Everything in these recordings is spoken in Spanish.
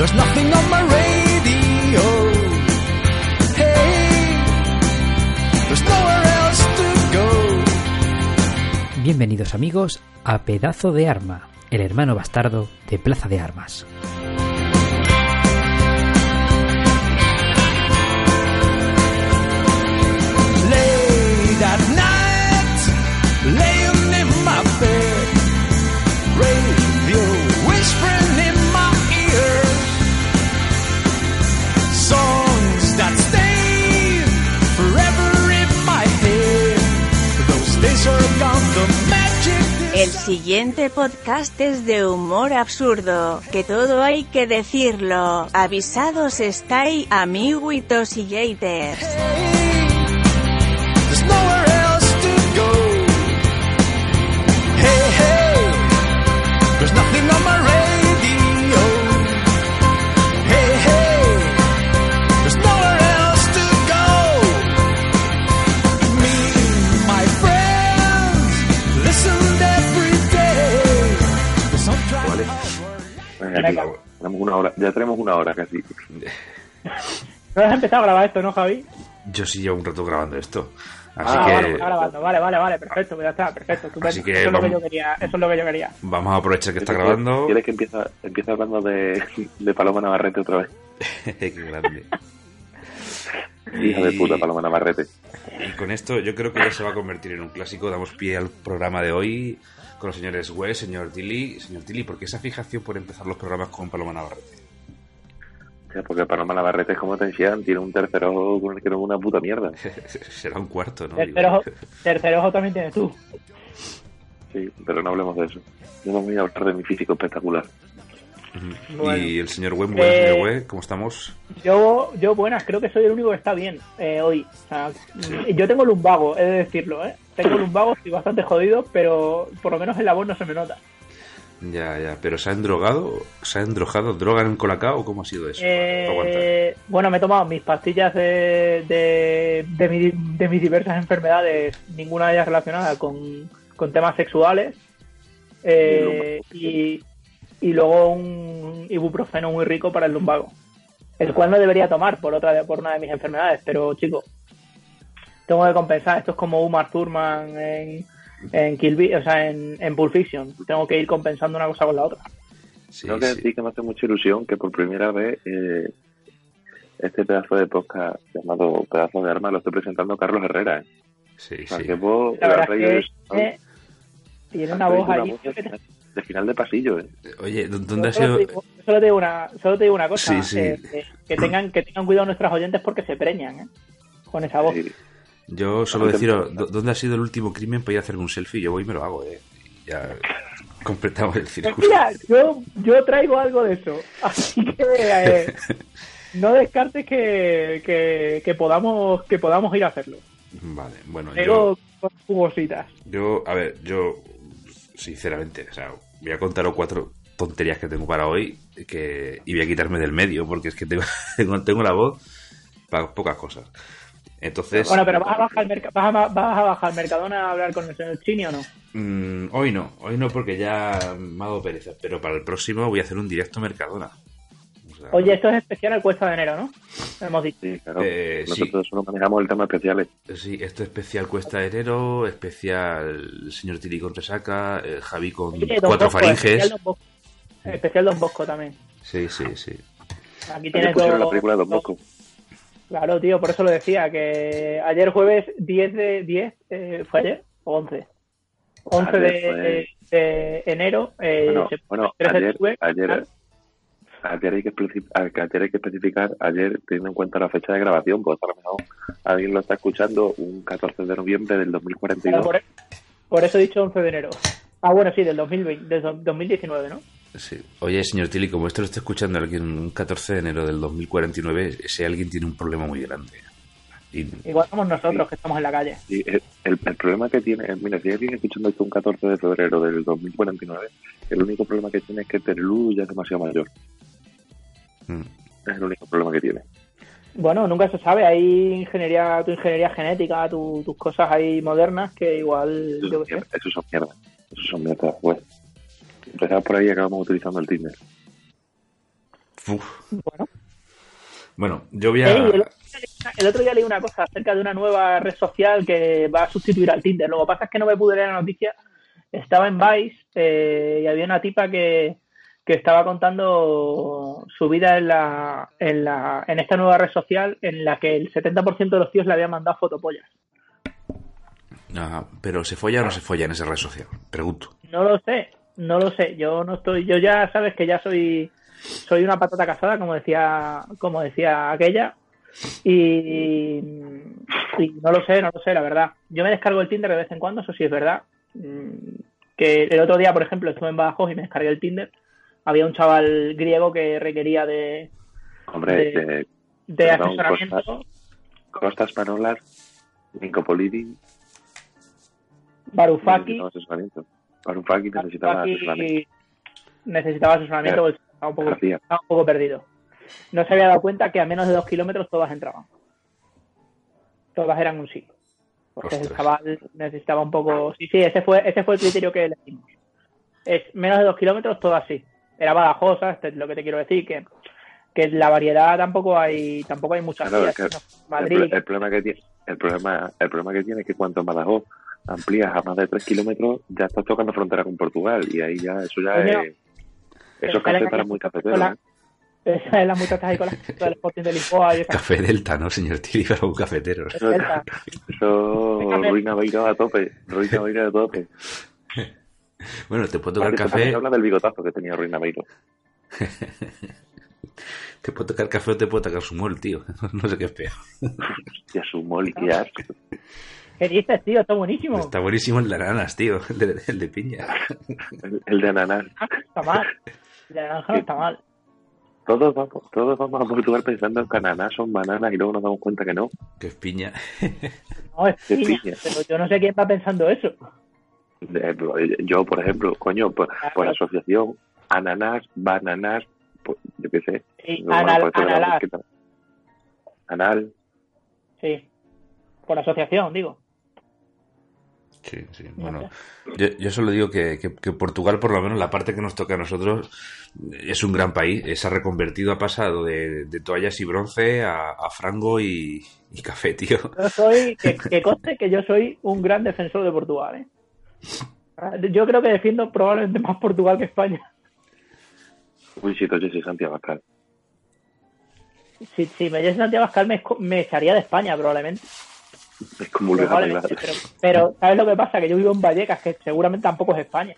There's nothing on my radio. Hey, there's nowhere else to go. Bienvenidos amigos a Pedazo de Arma, el hermano bastardo de Plaza de Armas. El siguiente podcast es de humor absurdo, que todo hay que decirlo. Avisados estáis, amiguitos y haters. Aquí, tenemos una hora, ya tenemos una hora casi. No has empezado a grabar esto, ¿no, Javi? Yo sí llevo un rato grabando esto. Así ah, que vale, está grabando. Vale, vale, vale, perfecto, pues ya está, perfecto. estupendo. Así que eso, es lo que vamos- yo quería, eso es lo que yo quería. vamos a aprovechar que está ¿Quieres grabando. ¿Quieres que empiece, empiece hablando de, de Paloma Navarrete otra vez? Qué grande. Hija de puta, Paloma Navarrete. Y con esto yo creo que ya se va a convertir en un clásico. Damos pie al programa de hoy con los señores Wes, señor Tilly. Señor Tilly, ¿por qué esa fijación por empezar los programas con Paloma Navarrete? O sea, porque Paloma Navarrete es como te decían, tiene un tercer ojo con el que no es una puta mierda. Será un cuarto, ¿no? Tercer ojo, tercer ojo también tienes tú. Sí, pero no hablemos de eso. Yo no voy a hablar de mi físico espectacular. Bueno. Y el señor Wes, bueno, Eh, señor ¿cómo estamos? Yo, yo buenas, creo que soy el único que está bien eh, hoy. O sea, Yo tengo lumbago, he de decirlo, ¿eh? Tengo lumbago, estoy bastante jodido, pero por lo menos en la voz no se me nota. Ya, ya. ¿Pero se ha endrogado? ¿Se ha endrogado? ¿Droga en colacao? ¿Cómo ha sido eso? Eh, bueno, me he tomado mis pastillas de, de, de, mi- de mis diversas enfermedades, ninguna de ellas relacionada con, con temas sexuales. Eh, y, y luego un ibuprofeno muy rico para el lumbago, el cual no debería tomar por otra por una de mis enfermedades, pero chico, tengo que compensar. Esto es como Umar Thurman en, en Kill Bill, o sea, en, en Pulp Fiction. Tengo que ir compensando una cosa con la otra. Sí, Tengo que sí. decir que me hace mucha ilusión que por primera vez eh, este pedazo de podcast llamado Pedazo de Arma lo estoy presentando Carlos Herrera. ¿eh? Sí, O sea, sí. que vos La verdad es que eh, tiene una voz allí. de final, de final de pasillo. ¿eh? Oye, ¿dó- ¿dónde ha Solo sido...? te, digo, solo te digo una, solo te digo una cosa, Sí, sí. eh, eh, que tengan que tengan cuidado nuestros oyentes porque se preñan, ¿eh? Con esa voz. Sí. Yo solo deciros, importante. ¿dó- ¿dónde ha sido el último crimen para ir a hacerme un selfie? Yo voy y me lo hago, eh. Ya completamos el círculo. mira, yo, yo traigo algo de eso, así que eh, no descartes que, que, que podamos que podamos ir a hacerlo. Vale, bueno, yo, Traigo cosas jugositas. yo, a ver, yo, sinceramente, o sea, voy a contaros cuatro tonterías que tengo para hoy que, y voy a quitarme del medio porque es que tengo, tengo, tengo la voz para pocas cosas. Entonces, Bueno, pero vas a bajar vas a, vas a bajar al Mercadona a hablar con el señor Chini o no? mm, hoy no, hoy no porque ya me ha dado pereza, pero para el próximo voy a hacer un directo Mercadona. O sea, Oye, esto es especial al cuesta de enero, ¿no? Hemos dicho. Sí, claro. Eh, sí. Nosotros solo manejamos el tema especiales. Sí, esto especial Cuesta de Enero, especial Señor Tiri con resaca, eh, Javi con Oye, cuatro Bosco, faringes. Especial Don Bosco, especial Don Bosco también. Sí, sí, sí. Aquí pusieron todo. la película de Don Bosco. Claro, tío, por eso lo decía, que ayer jueves 10 de 10, eh, ¿fue ayer? ¿O 11? 11 de, Ayer fue- de enero. Eh, Bueno, se- bueno 13 de ayer, ayer, ayer, hay que ayer hay que especificar, ayer teniendo en cuenta la fecha de grabación, pues a lo mejor alguien lo está escuchando un 14 de noviembre del Claro, 2042. por, por eso he dicho 11 de enero. Ah, bueno, sí, del 2020, del do- 2019, ¿no? Sí. Oye, señor Tilly, como esto lo está escuchando alguien un 14 de enero del 2049, ese alguien tiene un problema muy grande. Y Igual somos nosotros que estamos en la calle. Sí, el, problema que tiene, mira, si alguien escuchando esto un 14 de febrero del 2049, el único problema que tiene es que Terelu ya es demasiado mayor. mm, Es el único problema que tiene. Bueno, nunca se sabe. Hay ingeniería, tu ingeniería genética, tu- tus cosas ahí modernas que igual, Eso yo son qué sé. mierda. Eso son mierda. Eso son mierda. Pues, empezamos por ahí y acabamos utilizando el Tinder. uf. Bueno. Bueno, yo voy el, a... otro día leí una- el otro día leí una cosa acerca de una nueva red social que va a sustituir al Tinder. Lo que pasa es que no me pude leer la noticia. Estaba en Vice eh, y había una tipa que, que estaba contando su vida en, la, en, la, en esta nueva red social en la que el 70% de los tíos le habían mandado fotopollas. Ah, pero ¿se folla o no se folla en esa red social? Pregunto. No lo sé, no lo sé. Yo no estoy, yo ya sabes que ya soy, soy una patata casada, como decía, como decía aquella. Y, y no lo sé, no lo sé, la verdad. Yo me descargo el Tinder de vez en cuando, eso sí es verdad. Mm, Que el otro día, por ejemplo, estuve en Badajoz y me descargué el Tinder. Había un chaval griego que requería de, Hombre, De- de, de Perdón, asesoramiento. Costas Manolas, Nicopolidi, Varoufakis. necesitaba asesoramiento. Varoufakis necesitaba Aquí asesoramiento. necesitaba asesoramiento porque estaba un, poco, García. estaba un poco perdido. No se había dado cuenta que a menos de dos kilómetros todas entraban. Todas eran un sí. Porque el chaval necesitaba un poco. Sí, sí, ese fue, ese fue el criterio que elegimos. Es menos de dos kilómetros, todas sí. Era Badajoz. Este es lo que te quiero decir, que, que la variedad tampoco hay, tampoco hay muchas Claro, vías, es que sino El, Madrid, pro- el problema que tiene, el problema, el problema que tiene es que cuando en Badajoz amplías a más de 3 kilómetros, ya estás tocando frontera con Portugal y ahí ya, eso ya Coño, es, eso es café para muy cafetero, la- ¿eh? Esa es la muchachas ahí con las fotos del Sporting de Lisboa y esas Café Delta, ¿no, señor Tilly? Para un cafetero. Eso, ruina Beiro a tope, ruina Beiro a tope. Bueno, te puedo tocar que café, habla del bigotazo que tenía Ruina Beiro. te puedo tocar café o te puedo tocar su mol, tío. No sé qué es peor. Y a su moli, qué asco. ¿Qué dices, tío? Está buenísimo. Está buenísimo el de naranjas, tío. El de, el de piña. El, el de ananas. Ah, está mal. El de naranja no está mal. Todos vamos, todos vamos a Portugal pensando que ananas son bananas y luego nos damos cuenta que no. Que es piña. No, es piña, piña. pero yo no sé quién va pensando eso. Eh, Yo, por ejemplo, coño, por, por asociación, ananas, bananas, pues, yo qué sé. Sí, No, anal, analar, mosquita. Anal, sí. Por asociación, digo. Sí, sí. Bueno, yo, yo solo digo que, que- que Portugal, por lo menos la parte que nos toca a nosotros, es un gran país. Eh, Se ha reconvertido, ha pasado de, de toallas y bronce a, a frango y, y café, tío. Yo soy, que, que conste que yo soy un gran defensor de Portugal, ¿eh? Yo creo que defiendo probablemente más Portugal que España. uy, si yo soy Santiago Abascal. Si, si me diese Santiago Abascal me, me echaría de España probablemente. Es como. Probablemente, pero, pero ¿sabes lo que pasa? Que yo vivo en Vallecas, que seguramente tampoco es España.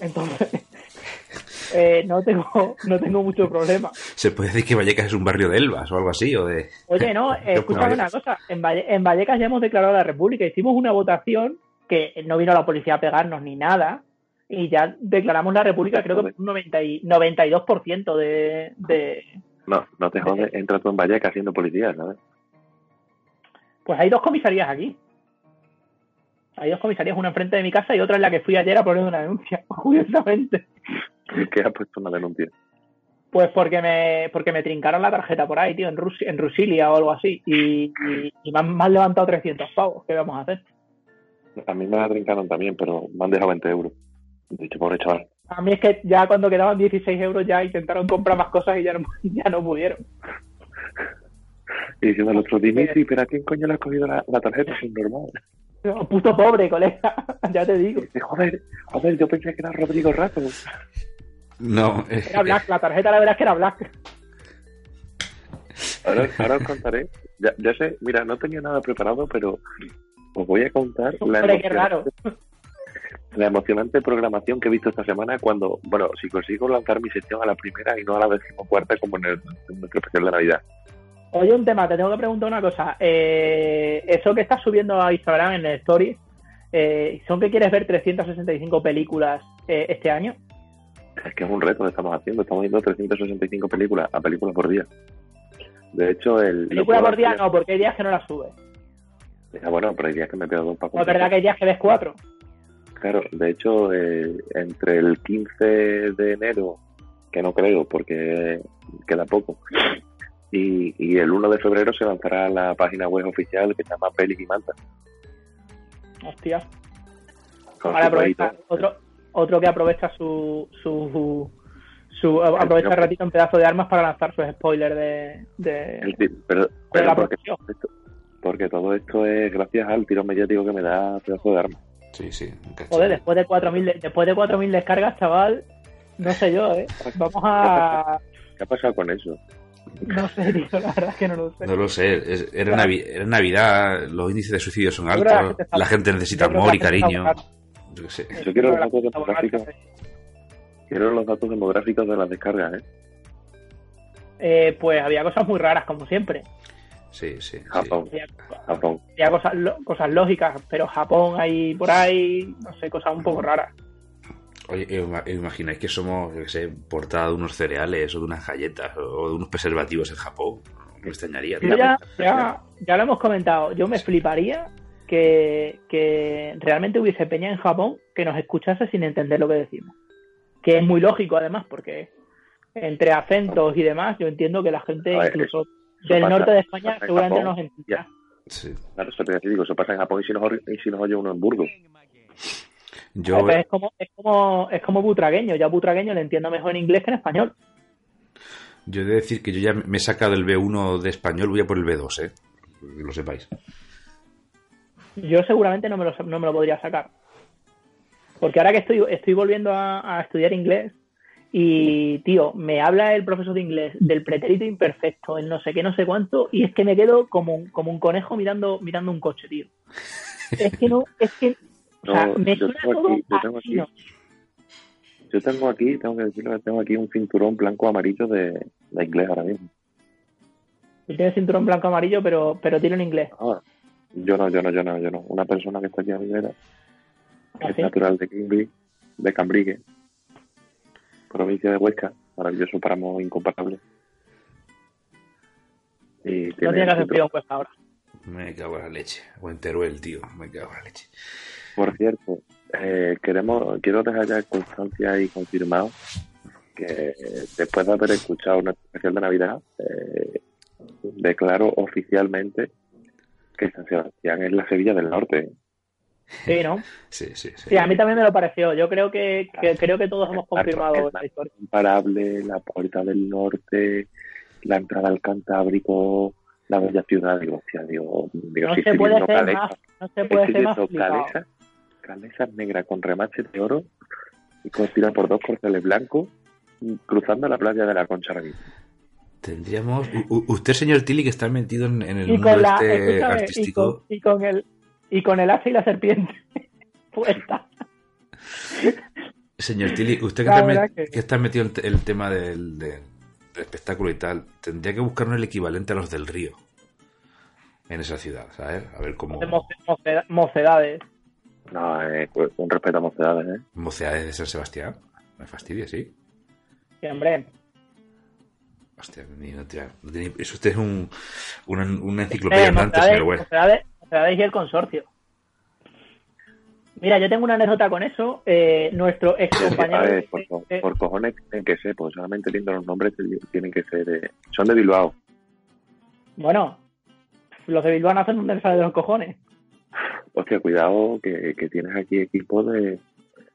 Entonces, eh, no tengo no tengo mucho problema. Se puede decir que Vallecas es un barrio de Elvas o algo así, o de... Oye, no, eh, escúchame una cosa. En, Valle- en Vallecas ya hemos declarado la República. Hicimos una votación que no vino la policía a pegarnos ni nada. Y ya declaramos la República, creo que un 90 y- 92% de, de. No, no te jodes, entra tú en Vallecas siendo policía, ¿sabes? Pues hay dos comisarías aquí. Hay dos comisarías, una enfrente de mi casa y otra en la que fui ayer a poner una denuncia, curiosamente. que has puesto una denuncia. Pues porque me, porque me trincaron la tarjeta por ahí, tío, en, Rus- en Rusilia o algo así. Y, y- y me, han, me han levantado 300 pavos. ¿Qué vamos a hacer? A mí me la trincaron también, pero me han dejado 20 euros. He dicho, pobre chaval. A mí es que ya cuando quedaban 16 euros ya intentaron comprar más cosas y ya no, ya no pudieron. Y diciendo al otro, Dimitri, pero ¿a quién coño le has cogido la, la tarjeta? Es normal. No, Puto pobre, colega, ya te digo. Dice, joder, joder, yo pensé que era Rodrigo Rato. No, Era Black, la tarjeta la verdad es que era Black. Ahora, ahora os contaré. Ya, ya sé, mira, no tenía nada preparado, pero os voy a contar la Hombre, qué raro. emocionante, la emocionante programación que he visto esta semana cuando, bueno, si consigo lanzar mi sección a la primera y no a la decimocuarta como en, el, en nuestro especial de Navidad. Oye, un tema, te tengo que preguntar una cosa. Eh, eso que estás subiendo a Instagram en el Story, eh, ¿son que quieres ver 365 películas eh, este año? Es que es un reto que estamos haciendo. Estamos viendo 365 películas a películas por día. De hecho, el. Película por día no, porque hay días que no la subes. Ah, bueno, pero hay días que me pego dos para No es verdad que hay días que ves cuatro. Claro, de hecho, eh, entre el 15 de enero, que no creo porque queda poco, y, y el 1 de febrero se lanzará la página web oficial que se llama Pelis y Manta. Hostia. aprovecha, otro, otro que aprovecha su, su, su aprovecha el ratito en pedazo de armas para lanzar sus spoilers de, de, El pero, de pero la porque, producción. esto- porque todo esto es gracias al tiro mediático que me da pedazo de arma. Sí, sí. un. Joder, después de 4.000 de- después de 4.000 descargas, chaval, no sé yo, ¿eh? Vamos a... ¿Qué ha pasado con eso? No sé, tío, la verdad es que no lo sé. No lo sé, es- era, Navi- era Navidad, los índices de suicidio son la altos, gente la gente necesita amor y cariño. Yo qué sé. Yo quiero los datos demográficos, quiero los datos demográficos de las descargas, ¿eh? Eh, pues había cosas muy raras, como siempre. Sí, sí. sí. Japón, Había, Japón. había cosas, lo- cosas lógicas, pero Japón ahí por ahí, no sé, cosas un poco raras. Oye, ¿os ima- os imagináis que somos, yo qué sé, portada de unos cereales o de unas galletas o de unos preservativos en Japón? Me extrañaría. Ya, ya, ya lo hemos comentado, yo me fliparía que, que realmente hubiese peña en Japón que nos escuchase sin entender lo que decimos. Que es muy lógico además, porque entre acentos y demás, yo entiendo que la gente ver, incluso eso del pasa- norte de España seguramente Japón, nos entenderá. Sí. Claro, eso te digo, eso pasa en Japón y si nos, y si nos oye uno en Burgos. Yo, es como, es como, es como butragueño, ya butragueño le entiendo mejor en inglés que en español. yo he de decir que yo ya me he sacado el B1 de español, voy a por el B2, ¿eh? Que lo sepáis. Yo seguramente no me lo, no me lo podría sacar. Porque ahora que estoy, estoy volviendo a, a estudiar inglés y, tío, me habla el profesor de inglés del pretérito imperfecto, el no sé qué, no sé cuánto, y es que me quedo como, un- como un conejo mirando, mirando un coche, tío. Es que no, es que, o sea, No, me yo suena tengo todo aquí- yo tengo aquí-. Yo tengo aquí, tengo que decirlo, que tengo aquí un cinturón blanco amarillo de, de inglés ahora mismo. Tú tienes cinturón blanco amarillo, pero, pero tiro en inglés. Ah, yo no, yo no, yo no, yo no. Una persona que está aquí a mi vera, que es natural de Cambridge, de Cambrigue, provincia de Huesca, maravilloso páramo incomparable. Y No tiene tiene que el hacer frío en Cuesta ahora. Me cago en la leche. O en Teruel, tío. Me cago en la leche. Por cierto, eh, queremos, quiero dejar ya constancia y confirmado que eh, después de haber escuchado nuestro especial de Navidad, eh, declaro oficialmente que San Sebastián es la Sevilla del Norte. Sí, ¿no? Sí, sí, sí. Sí, a mí también me lo pareció. Yo creo que, que- creo que todos hemos confirmado Claro, esta historia. Imparable, la puerta del norte, la entrada al Cantábrico, la bella ciudad. Digo, hostia, digo, digo No si se puede ser más, no se puede ser más viendo flipado. Calesa, Calesa negra con remaches de oro y construida por dos corceles blancos cruzando la playa de la Concha mismo. Tendríamos. u- usted, señor Tilly, que está metido en, en el Y mundo con la, este escúchame, y con, artístico. y con el y con el hacha y la serpiente puesta. Señor Tilly, usted que, está, verdad met- que- que está metido en el tema del, espectáculo y tal, tendría que buscar el equivalente a los del río en esa ciudad, ¿sabes? A ver cómo. De moce- moceda- mocedades. No, eh, pues, un respeto a mocedades, ¿eh? Mocedades de San Sebastián. Me fastidia, sí. Sí, hombre. Hostia, ni- no tiene- no tiene- eso usted es un, una, una enciclopedia Eh, andante, mocedades, señor West. mocedades, mocedades y el consorcio. Mira, yo tengo una anécdota con eso. Eh, nuestro ex A compañero. ver, por, co- eh, por cojones tienen que ser, pues solamente viendo los nombres tienen que ser. eh, son de Bilbao. bueno, los de Bilbao nacen donde les sale de los cojones. Hostia, cuidado que, que tienes aquí equipo de.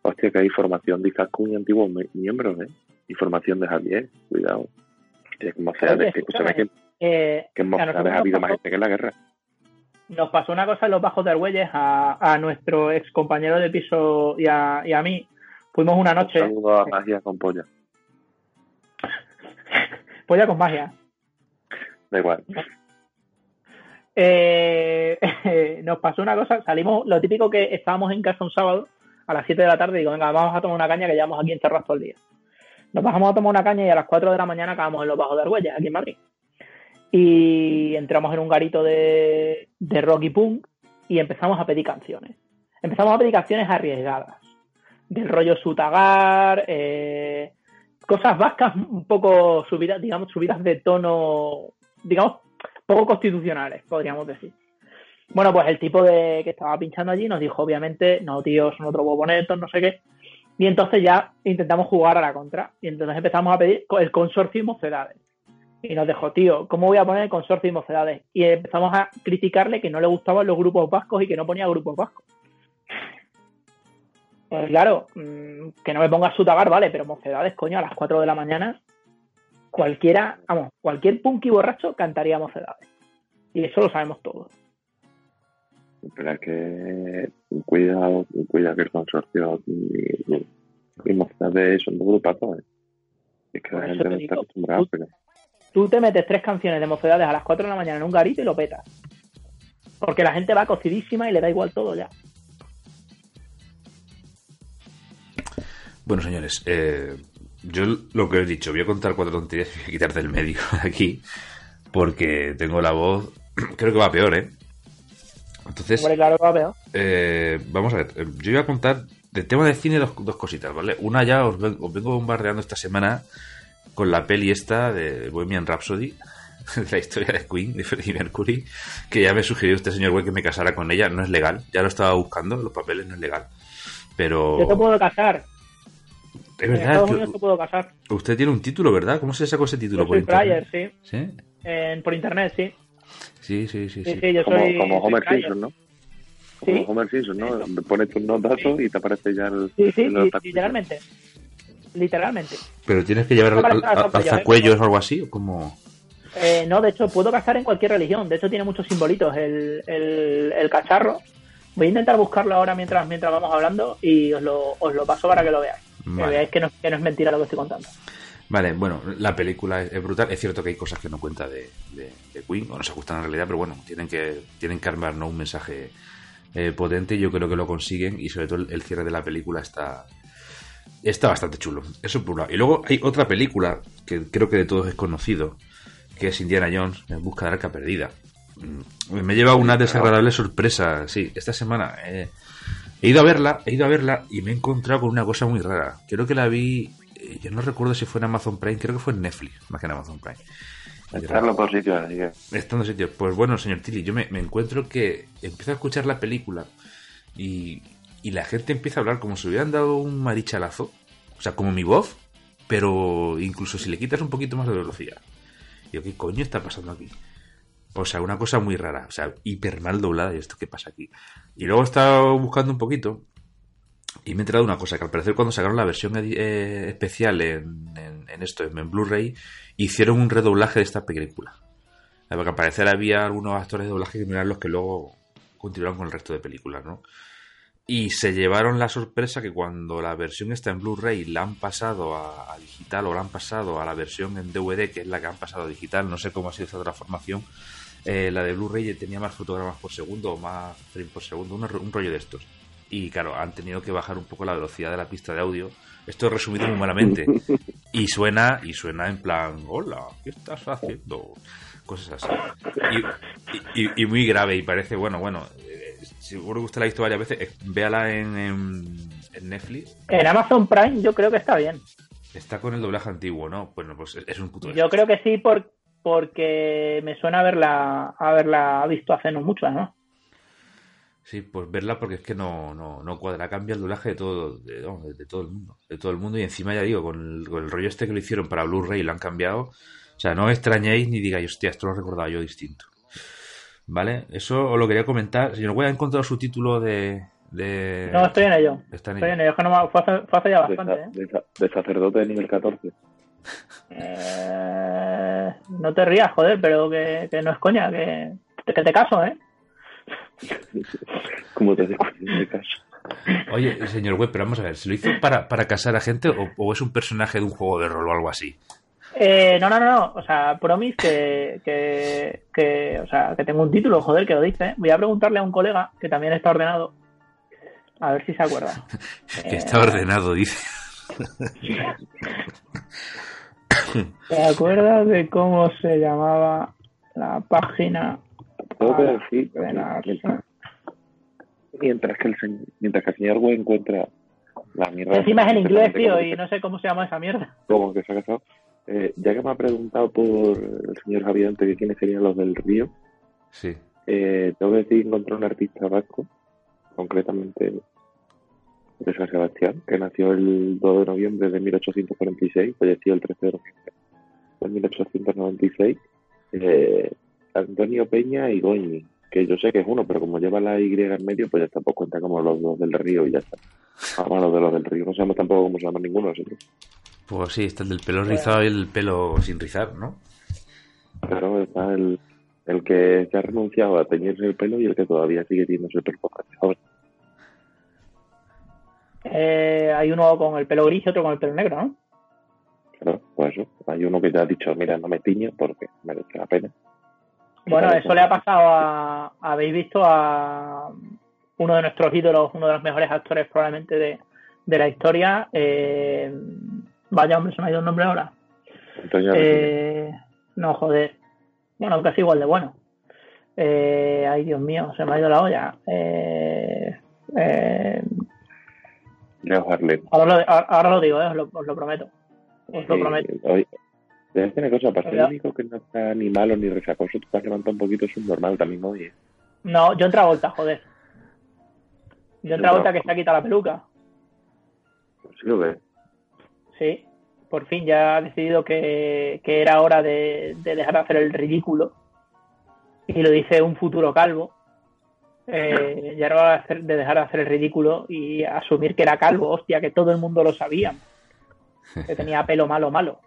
Hostia, que hay formación de Izaskun y antiguos mi- miembros, ¿eh? Y formación de Javier, cuidado. En Mocedades, Oye, que, escúchame, que, Eh, que en ha habido más gente que en la guerra. nos pasó una cosa en los bajos de Argüelles a, a nuestro ex compañero de piso y a, y a mí. Fuimos una Un noche, saludo a Magia con polla. polla con magia. Da igual. Eh, nos pasó una cosa, salimos, lo típico que estábamos en casa un sábado a las 7 de la tarde y digo, venga, vamos a tomar una caña que llevamos aquí encerrados todo el día. Nos bajamos a tomar una caña y a las 4 de la mañana acabamos en los bajos de Argüelles, aquí en Madrid. Y entramos en un garito de, de rock y punk y empezamos a pedir canciones. Empezamos a pedir canciones arriesgadas. del rollo Sutagar, eh, cosas vascas un poco subidas, digamos, subidas de tono, digamos, poco constitucionales, podríamos decir. Bueno, pues el tipo de que estaba pinchando allí nos dijo, obviamente, no, tío, son otros bobonetos, no sé qué. Y entonces ya intentamos jugar a la contra. Y entonces empezamos a pedir el consorcio y mocedades. Y nos dejó, tío, ¿cómo voy a poner el consorcio y mocedades? Y empezamos a criticarle que no le gustaban los grupos vascos y que no ponía grupos vascos. Pues claro, mm, que no me pongas Sutagar, vale, pero mocedades, coño, a las 4 de la mañana, cualquiera, vamos, cualquier punky borracho cantaría mocedades. Y eso lo sabemos todos. Pero es que cuidado, cuida que el consorcio y, y, y Mocedades son dos grupazos. ¿eh? Es que Por la gente no está acostumbrada, tú- pero Tú te metes tres canciones de mocedades a las 4 de la mañana en un garito y lo petas. Porque la gente va cocidísima y le da igual todo ya. Bueno, señores, eh, yo lo que he dicho, voy a contar cuatro tonterías y voy a quitar del medio aquí, porque tengo la voz, creo que va peor, ¿eh? Entonces, Hombre, claro va peor. eh, vamos a ver, eh, yo voy a contar de tema de cine dos, dos cositas, ¿vale? Una ya os vengo bombardeando esta semana con la peli esta de Bohemian Rhapsody, de la historia de Queen, de Freddie Mercury, que ya me sugirió este señor güey que me casara con ella, no es legal, ya lo estaba buscando, los papeles no es legal. Pero Yo te puedo casar. Es En verdad Estados que Unidos te puedo casar. usted tiene un título, ¿verdad? ¿Cómo se sacó ese título Yo soy internet? flyer, sí. ¿Sí? En- por internet, sí. Sí, sí, sí, Sí, sí. sí, yo como, soy. como soy Homer. Simpson, ¿no? Como Sí. Homer Simpson, ¿no? Pones tus unos datos y te aparece ya el. Sí, sí, el literalmente. Literalmente. Pero tienes que llevar alzacuellos o algo así, o como... Eh, no, de hecho, puedo casar en cualquier religión. De hecho, tiene muchos simbolitos el, el, el cacharro. Voy a intentar buscarlo ahora mientras, mientras vamos hablando y os lo, os lo paso para que lo veáis. Que Vale. veáis que no, que no es mentira lo que estoy contando. Vale, bueno, la película es, es brutal. Es cierto que hay cosas que no cuenta de, de, de Queen, o no se ajustan a la realidad, pero bueno, tienen que, tienen que armar ¿no? un mensaje eh, potente yo creo que lo consiguen y sobre todo el, el cierre de la película está, está bastante chulo. Eso por un lado. Y luego hay otra película que creo que de todos es conocido, que es Indiana Jones en busca del arca perdida. Mm, Me lleva una desagradable sorpresa, sí, esta semana. eh, he ido a verla, he ido a verla y me he encontrado con una cosa muy rara. Creo que la vi, eh, yo no recuerdo si fue en Amazon Prime, creo que fue en Netflix, más que en Amazon Prime. Los dos sitios, así que. Estando en sitio. Pues bueno, señor Tilly, yo me, me encuentro que empiezo a escuchar la película y, y la gente empieza a hablar como si hubieran dado un marichalazo. O sea, como mi voz, pero incluso si le quitas un poquito más de velocidad. Y yo, ¿qué coño está pasando aquí? O sea, una cosa muy rara. O sea, hiper mal doblada. ¿Y esto qué pasa aquí? Y luego he estado buscando un poquito y me he enterado de una cosa, que al parecer cuando sacaron la versión eh, especial en, en- en esto, en Blu-ray, hicieron un redoblaje de esta película. Eh, Porque al parecer había algunos actores de doblaje que no eran los que luego continuaron con el resto de películas, ¿no? Y se llevaron la sorpresa que cuando la versión está en Blu-ray la han pasado a, a digital o la han pasado a la versión en DVD, que es la que han pasado a digital, no sé cómo ha sido esta transformación, eh, la de Blu-ray tenía más fotogramas por segundo o más frames por segundo, un, un rollo de estos. Y claro, han tenido que bajar un poco la velocidad de la pista de audio. Esto es resumido muy malamente. Y suena, y suena en plan, hola, ¿qué estás haciendo? Cosas así. Y, y- y- y muy grave, y parece, bueno, bueno, eh, seguro que usted la ha visto varias veces, eh, véala en, en, en Netflix. En Amazon Prime yo creo que está bien. Está con el doblaje antiguo, ¿no? Bueno, pues es, es un puto... Yo creo que sí por, porque me suena haberla, haberla visto hace no mucho, ¿no? Sí, pues verla porque es que no, no, no cuadra, cambia el doblaje de todo, de, vamos, de- de todo el mundo, de todo el mundo y encima ya digo, con el, con el rollo este que lo hicieron para Blu-ray lo han cambiado, o sea, no os extrañéis ni digáis, hostia, esto lo recordaba yo distinto. ¿Vale? Eso os lo quería comentar. Señor, voy a encontrar su título de... de... No, estoy en ello. Está en Estoy ello. en ello. Es que no me- fue, hace, fue hace ya De, bastante, ¿eh? de- de sacerdote de nivel 14. Eh, No te rías, joder, pero que, que no es coña, que, que te caso, ¿eh? Como te este caso. Oye, señor Webb, pero vamos a ver, ¿se lo hizo para, para casar a gente o, o es un personaje de un juego de rol o algo así? Eh, no, no, no, no. O sea, promise que, que, que, o sea, que tengo un título, joder, que lo dice. Voy a preguntarle a un colega que también está ordenado. A ver si se acuerda. Que está ordenado, dice. ¿Te acuerdas de cómo se llamaba la página? Tengo que decir, de la- mientras, mientras que el señor, mientras que el señor encuentra La mierda. Encima es en inglés, tío, y no sé cómo se llama esa mierda. Como que se ha casado. Eh, ya que me ha preguntado por el señor Javiente que quiénes serían los del río, Sí. eh, tengo que decir encontré un artista vasco, concretamente de San Sebastián, que nació el 2 de noviembre de 1846, falleció el 13 de noviembre de 1896, eh, Antonio Peña y Goñi, que yo sé que es uno, pero como lleva la Y en medio, pues ya tampoco cuenta como los dos del río y ya está. Vamos, los de los del río, no sabemos tampoco cómo se llaman ninguno de nosotros. Pues sí, está el del pelo rizado y el pelo sin rizar, ¿no? Claro, está el, el que se ha renunciado a teñirse el pelo y el que todavía sigue teniéndose el pelo joven. Eh, hay uno con el pelo gris y otro con el pelo negro, ¿no? Claro, pues eso. Hay uno que ya ha dicho, mira, no me tiño porque merece la pena. Bueno, eso le ha pasado a. Habéis visto a uno de nuestros ídolos, uno de los mejores actores probablemente de, de la historia. eh, vaya, hombre, se me ha ido el nombre ahora. Eh, no, joder. Bueno, casi igual de bueno. Eh, ay, Dios mío, se me ha ido la olla. Eh, eh, Harlem. ahora, lo, ahora- lo digo, eh, os, lo, os lo prometo. Os lo Sí, prometo. hoy- Debe ser una cosa, para ser Oiga. el único que no está ni malo ni resacoso, tú te has levantado un poquito, es un normal también hoy. ¿eh? No, John Travolta, joder. John John Travolta Travolta. que se ha quitado la peluca. Pues sí lo ves. Sí, por fin ya ha decidido que, que era hora de, de dejar de hacer el ridículo. Y lo dice un futuro calvo. Eh, ya era hora de, hacer- de dejar de hacer el ridículo y asumir que era calvo, hostia, que todo el mundo lo sabía. Que tenía pelo malo, malo.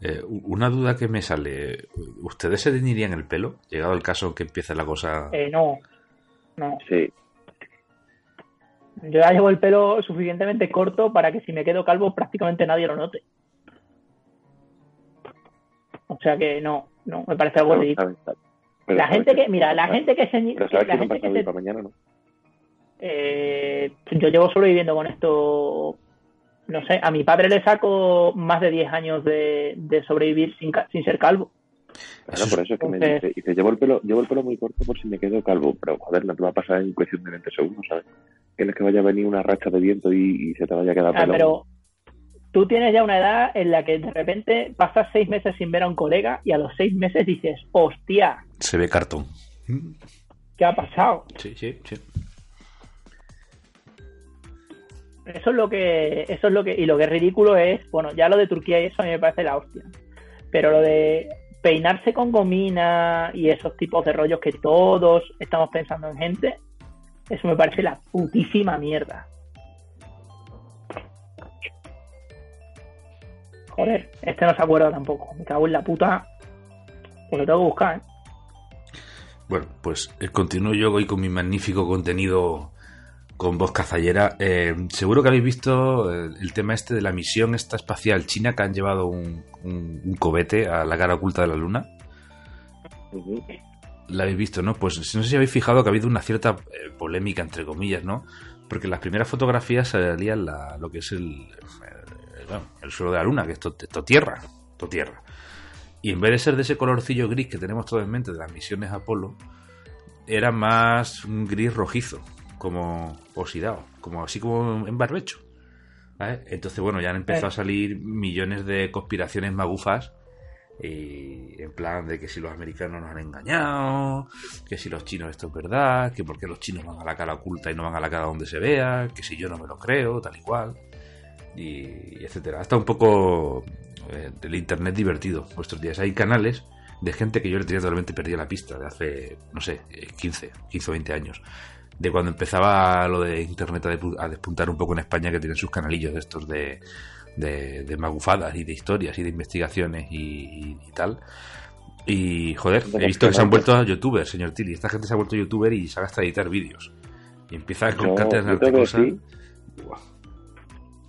Eh, una duda que me sale. ¿Ustedes se teñirían el pelo? Llegado el caso que empiece la cosa. Eh, no, no. Sí. Yo ya llevo el pelo suficientemente corto para que si me quedo calvo prácticamente nadie lo note. O sea que no, no, me parece algo ridículo. Pero La gente que, no mira, la gente que se... Pero sabes la que no gente pasa que se- para mañana, ¿no? eh, yo llevo sobreviviendo con esto, no sé, a mi padre le saco más de 10 años de, de sobrevivir sin, sin ser calvo. Claro, es- por eso es que me dice, dice, llevo el pelo, llevo el pelo muy corto por si me quedo calvo, pero joder, no te va a pasar en cuestión de 20 segundos, ¿sabes? Tienes que vaya a venir una racha de viento y, y se te vaya a quedar Ah, pelo. pero tú tienes ya una edad en la que de repente pasas seis meses sin ver a un colega y a los seis meses dices, hostia, Se ve cartón. ¿qué ha pasado? Sí, sí, sí. Eso es lo que, eso es lo que, y lo que es ridículo es, bueno, ya lo de Turquía y eso a mí me parece la hostia. Pero lo de peinarse con gomina y esos tipos de rollos que todos estamos pensando en gente, eso me parece la putísima mierda. Joder, este no se acuerda tampoco. Me cago en la puta. Pues lo tengo que buscar, ¿eh? Bueno, pues eh, continúo yo hoy con mi magnífico contenido con voz cazallera. Eh, seguro que habéis visto el tema este de la misión esta espacial china que han llevado un, un- un cohete a la cara oculta de la luna. La habéis visto, ¿no? Pues no sé si habéis fijado que ha habido una cierta eh, polémica, entre comillas, ¿no? Porque en las primeras fotografías salían la- lo que es el, el, suelo de la luna, que es to- esto tierra, esto tierra. Y en vez de ser de ese colorcillo gris que tenemos todos en mente de las misiones Apolo, era más un gris rojizo, como oxidado, como así como en barbecho. ¿vale? Entonces, bueno, ya han empezado a salir millones de conspiraciones magufas y en plan de que si los americanos nos han engañado, que si los chinos esto es verdad, que por qué los chinos van a la cara oculta y no van a la cara donde se vea, que si yo no me lo creo, tal y cual, y, y etcétera. Hasta un poco eh, del internet divertido vuestros días. Hay canales de gente que yo le tenía totalmente perdida la pista de hace, no sé, eh, 15, 15 o 20 años. De cuando empezaba lo de internet a, a despuntar un poco en España, que tienen sus canalillos de estos de, de, de magufadas y de historias y de investigaciones y, y- y tal. Y joder, he visto que se han vuelto youtubers, señor Tilly. Esta gente se ha vuelto youtuber y sabe hasta editar vídeos. Y empieza yo tengo que cosas.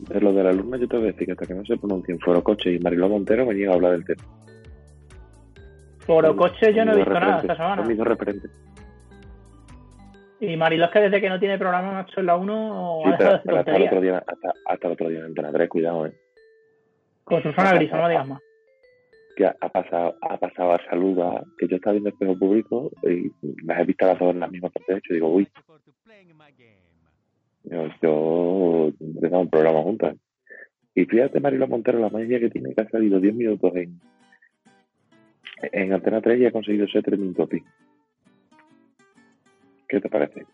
De lo de la luna yo te voy a decir que hasta que no se pronuncien Forocoche y Mariló Montero me niega a hablar del tema. Por coche yo no he visto nada esta semana. Son mis dos referentes. Y Mariló es que desde que no tiene programa macho en la 1 Sí, ha dejado de pero, hasta el otro día, hasta, hasta el otro día en Antena 3, cuidado, eh. Con Susana Griso, no digas más. Que ha, ha pasado, ha pasado a saludar, que yo estaba viendo el espejo público y las he visto a las dos en la misma parte de hecho digo, uy, Yo, yo empezamos un programa juntas. Y fíjate, Marilo Montero, la magia que tiene que ha salido 10 minutos en, en Antena 3 y ha conseguido ser trending topic. ¿Qué te parece?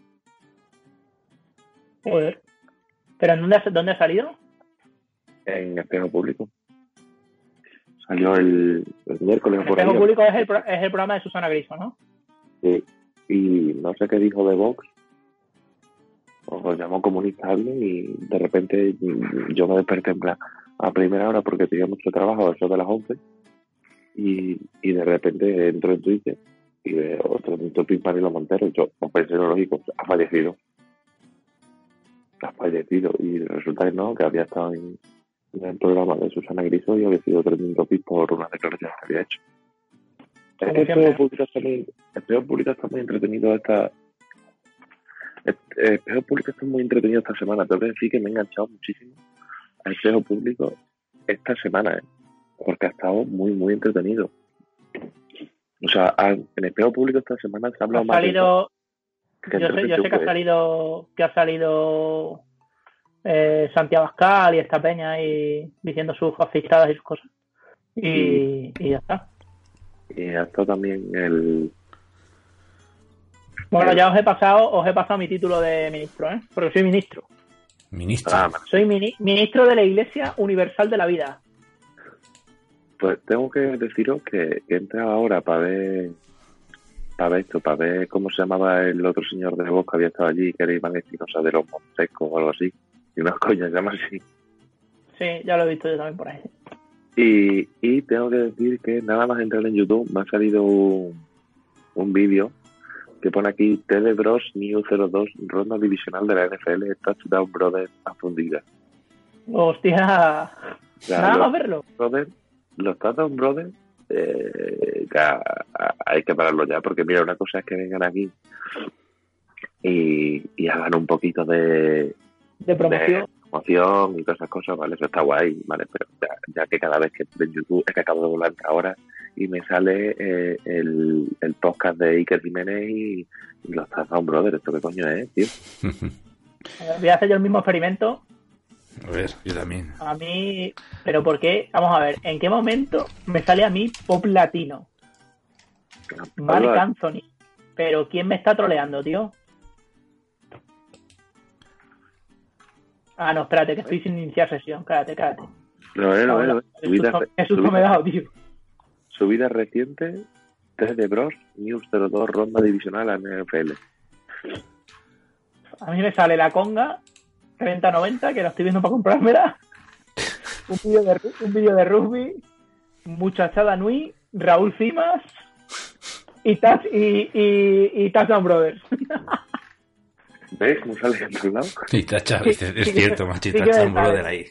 Joder. ¿Pero en dónde, ha- dónde ha salido? En espejo público. Salió el, el miércoles El espejo público es el, pro- es el programa de Susana Griso, ¿no? Sí. Y no sé qué dijo de Vox. O lo llamó comunista a alguien y de repente yo me desperté en plan a primera hora porque tenía mucho trabajo, a eso de las 11. Y, y de repente entro en Twitter y veo otro topic Marilo Montero. Yo no pensé lo lógico, ha fallecido. Ha fallecido. Y resulta que no, que había estado en, en el programa de Susana Griso y había sido trending topic por una declaración que había hecho. Es que el espejo público está muy, el espejo público está muy entretenido esta. El el espejo público está muy entretenido esta semana. Tengo que decir que me he enganchado muchísimo al espejo público esta semana, ¿eh? porque ha estado muy, muy entretenido. O sea, ha- en el espejo público esta semana se ha Ha hablado más de salido, yo sé, yo sé que ha salido, que ha salido eh, Santiago Abascal y esta peña y diciendo sus fascistadas y sus cosas. Y, y ya está. Y ha estado también el. Bueno, ya os he pasado, os he pasado mi título de ministro, ¿eh? Porque soy ministro. Ministro. Ah. Soy mini- ministro de la Iglesia Universal de la Vida. Pues tengo que deciros que, he entrado ahora para ver para ver esto, para ver cómo se llamaba el otro señor de voz que había estado allí, que era Iván Espinosa de los Montescos o algo así. Y unas coñas se llama así. Sí, ya lo he visto yo también por ahí. Y, y tengo que decir que nada más entrar en YouTube me ha salido un, un vídeo que pone aquí TD Bros New 02 ronda divisional de la NFL Touchdown Brothers a fundida. Hostia, Ya, nada lo- más verlo. Brothers, los Touchdown Brothers, eh, ya a- hay que pararlo ya, porque mira, una cosa es que vengan aquí y, y hagan un poquito de, De promoción. de promoción y todas esas cosas, ¿vale? Eso está guay, ¿vale? Pero ya, ya que cada vez que en YouTube, es que acabo de volar ahora y me sale eh, el, el podcast de Iker Jiménez y, y los Touchdown Brothers, ¿esto qué coño es, tío? Voy a hacer yo el mismo experimento. A ver, yo también. A mí, pero ¿por qué? Vamos a ver, ¿en qué momento me sale a mí pop latino? Mark Hola. Anthony. Pero ¿quién me está troleando, tío? Ah, no, espérate, que estoy sin iniciar sesión. Cállate, cállate. Lo es, lo es, lo es. Qué susto- me he dado, tío. Su vida reciente, 3 de Bros, News 02, ronda divisional a NFL. A mí me sale la conga 30-90, que la estoy viendo para comprármela. Un vídeo de, un vídeo de rugby, muchachada Nui, Raúl Cimas y, Touch, y, y, y Touchdown Brothers. ¿Ves cómo sale en otro lado? Y tacha, Sí, es sí cierto, sí está me un brother sale. ahí.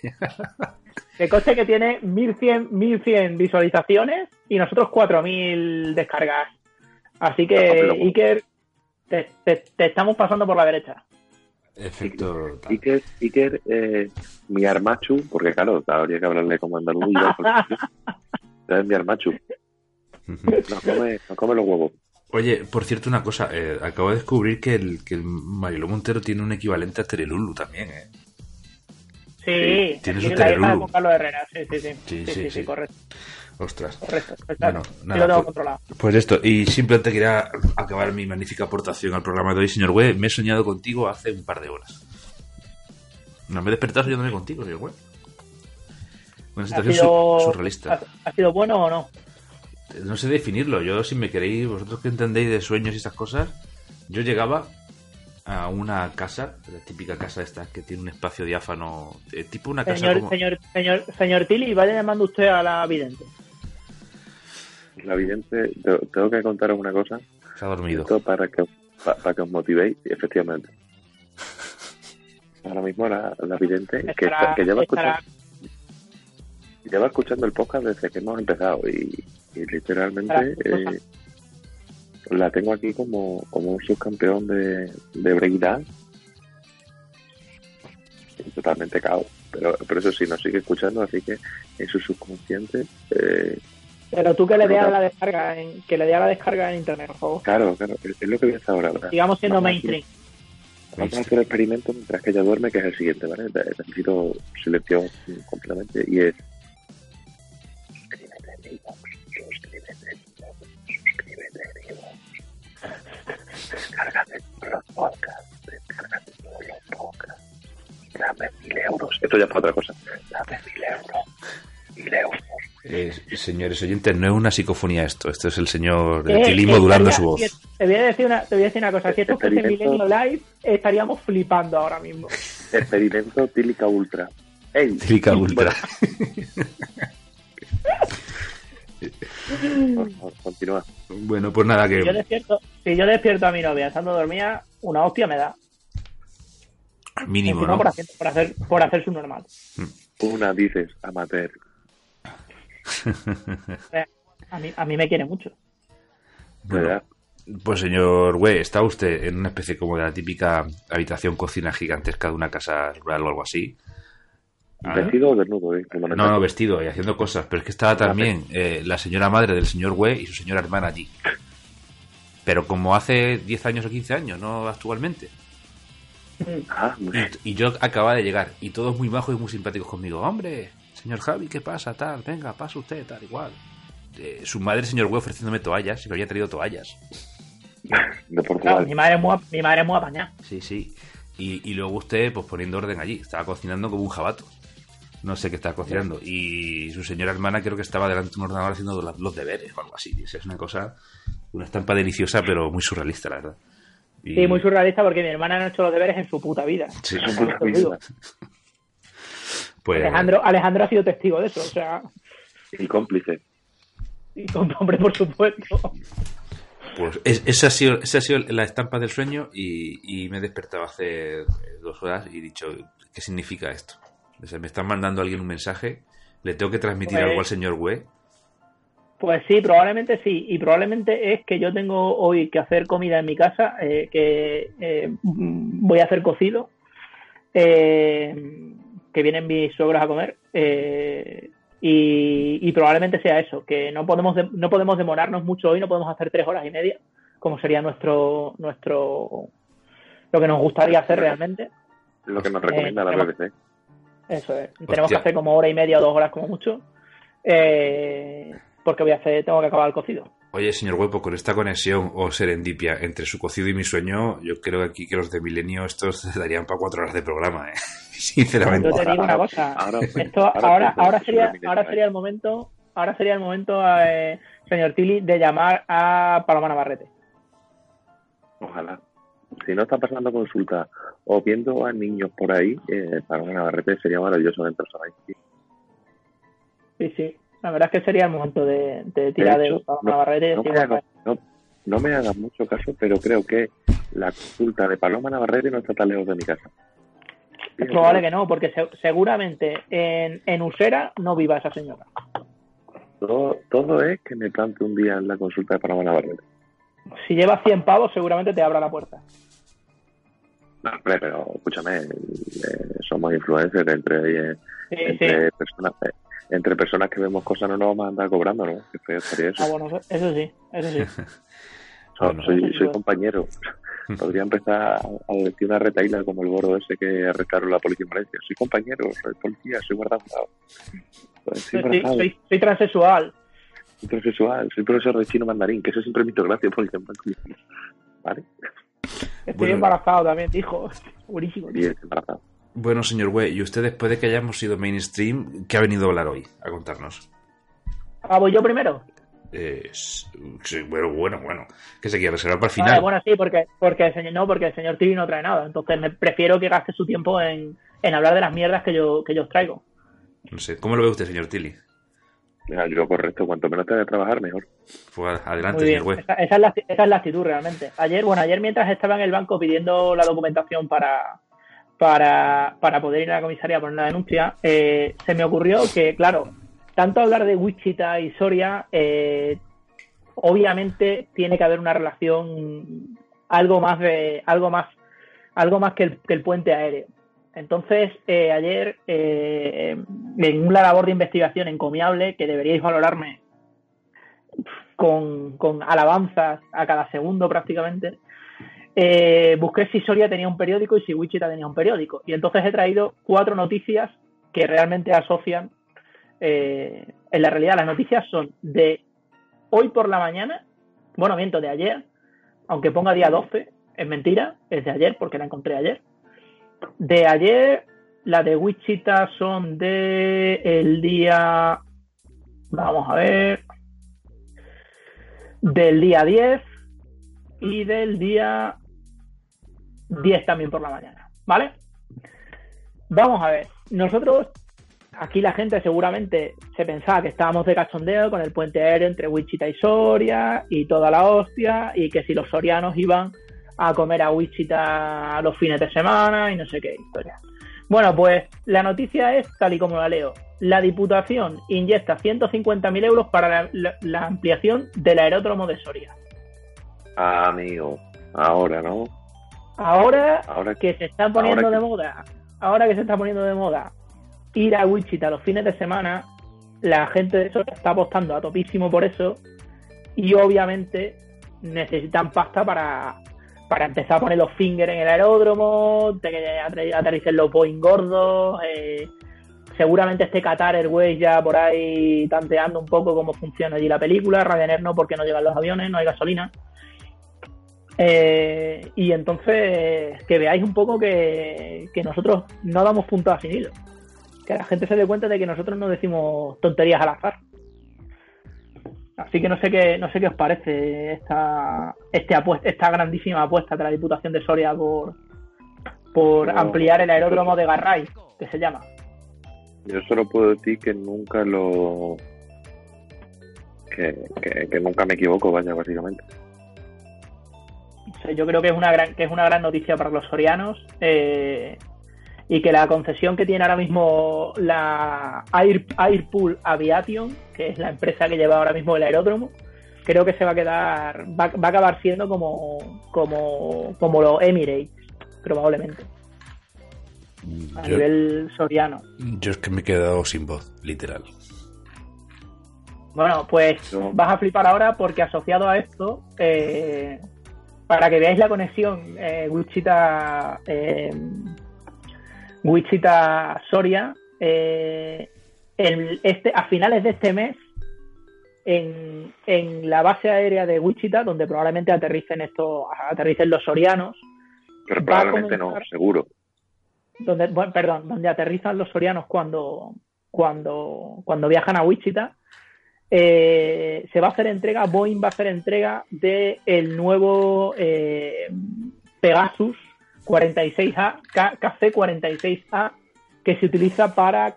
Que coste que tiene 1100, 1100 visualizaciones y nosotros 4000 descargas. Así que, Iker, te, te- te estamos pasando por la derecha. Efecto. Iker, Iker eh, mi armachu, porque claro, habría que hablarle como andaluz porque- es mi armachu. Nos come, nos come los huevos. Oye, por cierto, una cosa. eh, acabo de descubrir que el, que el Mariló Montero tiene un equivalente a Terelulu también, ¿eh? Sí, tiene su Terelulu. Juan Carlos Herrera. Sí, sí, sí. Sí, Sí, sí, sí, sí, sí. correcto. Ostras. correcto. Bueno, Sí nada, lo tengo pues- controlado. Pues esto, y simplemente quería acabar mi magnífica aportación al programa de hoy, señor Webb. Me he soñado contigo hace un par de horas. No me he despertado soñándome contigo, señor Webb. Una ¿Ha situación sido, surrealista. ha- ha sido bueno o no? No sé definirlo. Yo, si me queréis, vosotros que entendéis de sueños y esas cosas, yo llegaba a una casa, la típica casa esta que tiene un espacio diáfano, eh, tipo una casa Señor, como... señor, señor, señor Tilly, vaya llamando usted a la vidente. La vidente, te- tengo que contaros una cosa, Se ha dormido. esto para que, pa- para que os motivéis, efectivamente. Ahora mismo la, la vidente, que, Estará- que lleva, escuchando, lleva escuchando el podcast desde que hemos empezado, y, y literalmente eh, la tengo aquí como, como un subcampeón de, de breakdance. Totalmente caos. Pero, pero eso sí, nos sigue escuchando, así que en su subconsciente eh, Pero tú que le dé a Claro. la descarga en, que le la descarga en internet, por favor. Claro, claro, es lo que voy a hacer ahora. ¿verdad? Sigamos siendo Vamos mainstream. Vamos a hacer el experimento mientras que ella duerme, que es el siguiente, ¿vale? Ne- Necesito silencio completamente y es... todos los podcasts, descárgate todos los podcasts. Dame mil euros. Esto ya es para otra cosa. Dame mil euros. Mil euros. Eh, señores oyentes, no es una psicofonía esto. Esto es el señor Eh, Tilly eh, modulando estaría- su voz. Te voy a decir una, te voy a decir una cosa. Si esto fuese. Milenio Live, estaríamos flipando ahora mismo. Experimento Tílica Ultra. ¡Ey! Tílica Ultra. Bueno, por favor, continúa. Bueno, pues nada, Si yo que despierto, si yo despierto a mi novia estando dormida, una hostia me da. mínimo, Encima ¿no? por, hacer, por, hacer, por hacer su normal. Una dices, amateur. Eh, A mí, a mí me quiere mucho. Pues señor Güey, ¿está usted en una especie como de la típica habitación cocina gigantesca de una casa rural o algo así? Vestido o desnudo, ¿eh? No, no, vestido y haciendo cosas, pero es que estaba también eh, la señora madre del señor Güey y su señora hermana allí. Pero como hace 10 años o 15 años, no actualmente. Ah, muy bien. Y, y yo acababa de llegar y todos muy bajos y muy simpáticos conmigo. Hombre, señor Javi, ¿qué pasa? Tal, venga, pasa usted, tal, igual. Eh, su madre, señor Güey, ofreciéndome toallas y me había traído toallas. De Claro, mi madre es muy, mi madre es muy apañada. Sí, sí. Y, y luego usted, pues poniendo orden allí. Estaba cocinando como un jabato. No sé qué estaba cocinando. Y su señora hermana creo que estaba delante de un ordenador haciendo los, deberes o algo así. Es una cosa, una estampa deliciosa, pero muy surrealista, la verdad. Y- Sí, muy surrealista porque mi hermana no ha hecho los deberes en su puta vida. Sí, Te lo digo. pues, Alejandro, Alejandro ha sido testigo de eso, o sea, Y cómplice. y con hombre, por supuesto. pues es- esa, ha sido, esa ha sido la estampa del sueño y, y me he despertado hace dos horas y he dicho, ¿qué significa esto? O sea, me están mandando a alguien un mensaje, le tengo que transmitir Pues- algo al señor Güey. Pues sí, probablemente sí. Y probablemente es que yo tengo hoy que hacer comida en mi casa, eh, que eh, voy a hacer cocido, eh, que vienen mis suegros a comer. eh, y, y probablemente sea eso, que no podemos, de- no podemos demorarnos mucho hoy, no podemos hacer tres horas y media, como sería nuestro, nuestro lo que nos gustaría hacer realmente. Lo que nos recomienda Eh, la tenemos- BBC. Eso es. Hostia. Tenemos que hacer como hora y media o dos horas como mucho. eh, porque voy a hacer, tengo que acabar el cocido. Oye, señor Huepo, con esta conexión o serendipia entre su cocido y mi sueño, yo creo aquí que los de Milenio estos darían para cuatro horas de programa, ¿eh? Sinceramente. Yo te digo una cosa. ahora- Esto ahora ahora, sobre sería, ahora sería el momento, ahora sería el momento, eh, señor Tilly, de llamar a Paloma Navarrete. Ojalá. Si no está pasando consulta o viendo a niños por ahí, eh, para una Navarrete sería maravilloso dentro de ahí. Sí, sí. La verdad es que sería el momento de, de tirar de, hecho, Paloma no- Navarrete No me, no, no me hagas mucho caso, pero creo que la consulta de Paloma Navarrete no está tan lejos de mi casa. es probable que no, porque se- seguramente en, en Usera no viva esa señora. Todo, todo es que me plante un día en la consulta de Paloma Navarrete. Si llevas 100 pavos, seguramente te abra la puerta. No, hombre, pero escúchame, eh, somos influencers entre, eh, Sí, sí. entre personas eh, entre personas que vemos cosas no nos vamos a andar cobrando, ¿no? Qué feo estaría eso. Ah, bueno, eso, sí, eso sí. So- bueno. soy, soy compañero. Podría empezar a decir una retaíla como el boro ese que arrestaron la policía en Valencia. Soy compañero, soy policía, soy guardado. Pues soy Soy, soy, soy transexual. soy profesor, soy profesor de chino mandarín, que eso siempre me hizo gracia porque ¿Vale? Estoy Bueno. embarazado también, dijo. Buenísimo. tío. Bueno, señor Güey, y usted después de que hayamos sido mainstream, ¿qué ha venido a hablar hoy? A contarnos. Ah, voy yo primero. Eh, sí, bueno, bueno, bueno. Que se quiere reservar para el final. bueno, sí, porque, porque el señor, no, porque el señor Tilly no trae nada. Entonces me prefiero que gaste su tiempo en, en hablar de las mierdas que yo, que yo os traigo. No sé, ¿cómo lo ve usted, señor Tilly? Yo correcto, cuanto menos te de trabajar, mejor. Pues adelante, Muy bien. señor Güey. Esa, esa es la, esa es la actitud realmente. Ayer, bueno, ayer mientras estaba en el banco pidiendo la documentación para, para, para poder ir a la comisaría a poner la denuncia, eh, se me ocurrió que, claro, tanto hablar de Wichita y Soria, eh, obviamente tiene que haber una relación algo más de algo más algo más que el, que el puente aéreo. Entonces, eh, ayer, eh, en una labor de investigación encomiable que deberíais valorarme con, alabanzas a cada segundo prácticamente, eh, busqué si Soria tenía un periódico y si Wichita tenía un periódico. Y entonces he traído cuatro noticias que realmente asocian. en la realidad, las noticias son de hoy por la mañana, bueno, miento, de ayer, aunque ponga día 12, es mentira, es de ayer porque la encontré ayer. De ayer, la de Wichita son de el día. Vamos a ver. Del día 10 y del día 10 también por la mañana, ¿vale? Vamos a ver, nosotros, aquí la gente seguramente se pensaba que estábamos de cachondeo con el puente aéreo entre Wichita y Soria y toda la hostia, y que si los sorianos iban a comer a Wichita los fines de semana y no sé qué historia. Bueno, pues la noticia es tal y como la leo. La Diputación inyecta 150.000 euros para la, la- la ampliación del aeródromo de Soria. Ah, amigo, ahora, ¿no? Ahora Ahora que se está poniendo de que- moda, ahora que se está poniendo de moda ir a Wichita los fines de semana, la gente de Soria está apostando a topísimo por eso y obviamente necesitan pasta para, para empezar a poner los fingers en el aeródromo, de que ater- aterricen los Boeing gordos, eh, seguramente esté Qatar Airways ya por ahí tanteando un poco cómo funciona allí la película, Ryanair no porque no llegan los aviones, no hay gasolina. Eh, y entonces que veáis un poco que, que nosotros no damos puntos sin hilo. Que la gente se dé cuenta de que nosotros no decimos tonterías al azar. Así que no sé qué, no sé qué os parece esta, este apuesta, esta grandísima apuesta de la Diputación de Soria por, por No. ampliar el aeródromo de Garray, que se llama. Yo solo puedo decir que nunca lo. Que, que, que nunca me equivoco, vaya, básicamente. O sea, yo creo que es una gran, que es una gran noticia para los sorianos eh, y que la concesión que tiene ahora mismo la Air, Airpool Aviation, que es la empresa que lleva ahora mismo el aeródromo, creo que se va a quedar, va, va a acabar siendo como, como, como los Emirates, probablemente, a Yo, nivel soriano. yo es que me he quedado sin voz, literal. Bueno, pues vas a flipar ahora porque asociado a esto, eh, para que veáis la conexión eh, Wichita, eh, Wichita Soria, eh, este, a finales de este mes, en, en la base aérea de Wichita, donde probablemente aterricen estos, aterricen los sorianos, Pero probablemente no, seguro. donde, bueno, perdón, donde aterrizan los sorianos cuando, cuando, cuando viajan a Wichita, eh, se va a hacer entrega, Boeing va a hacer entrega de el nuevo eh, Pegasus 46A, K- KC-46A, que se utiliza para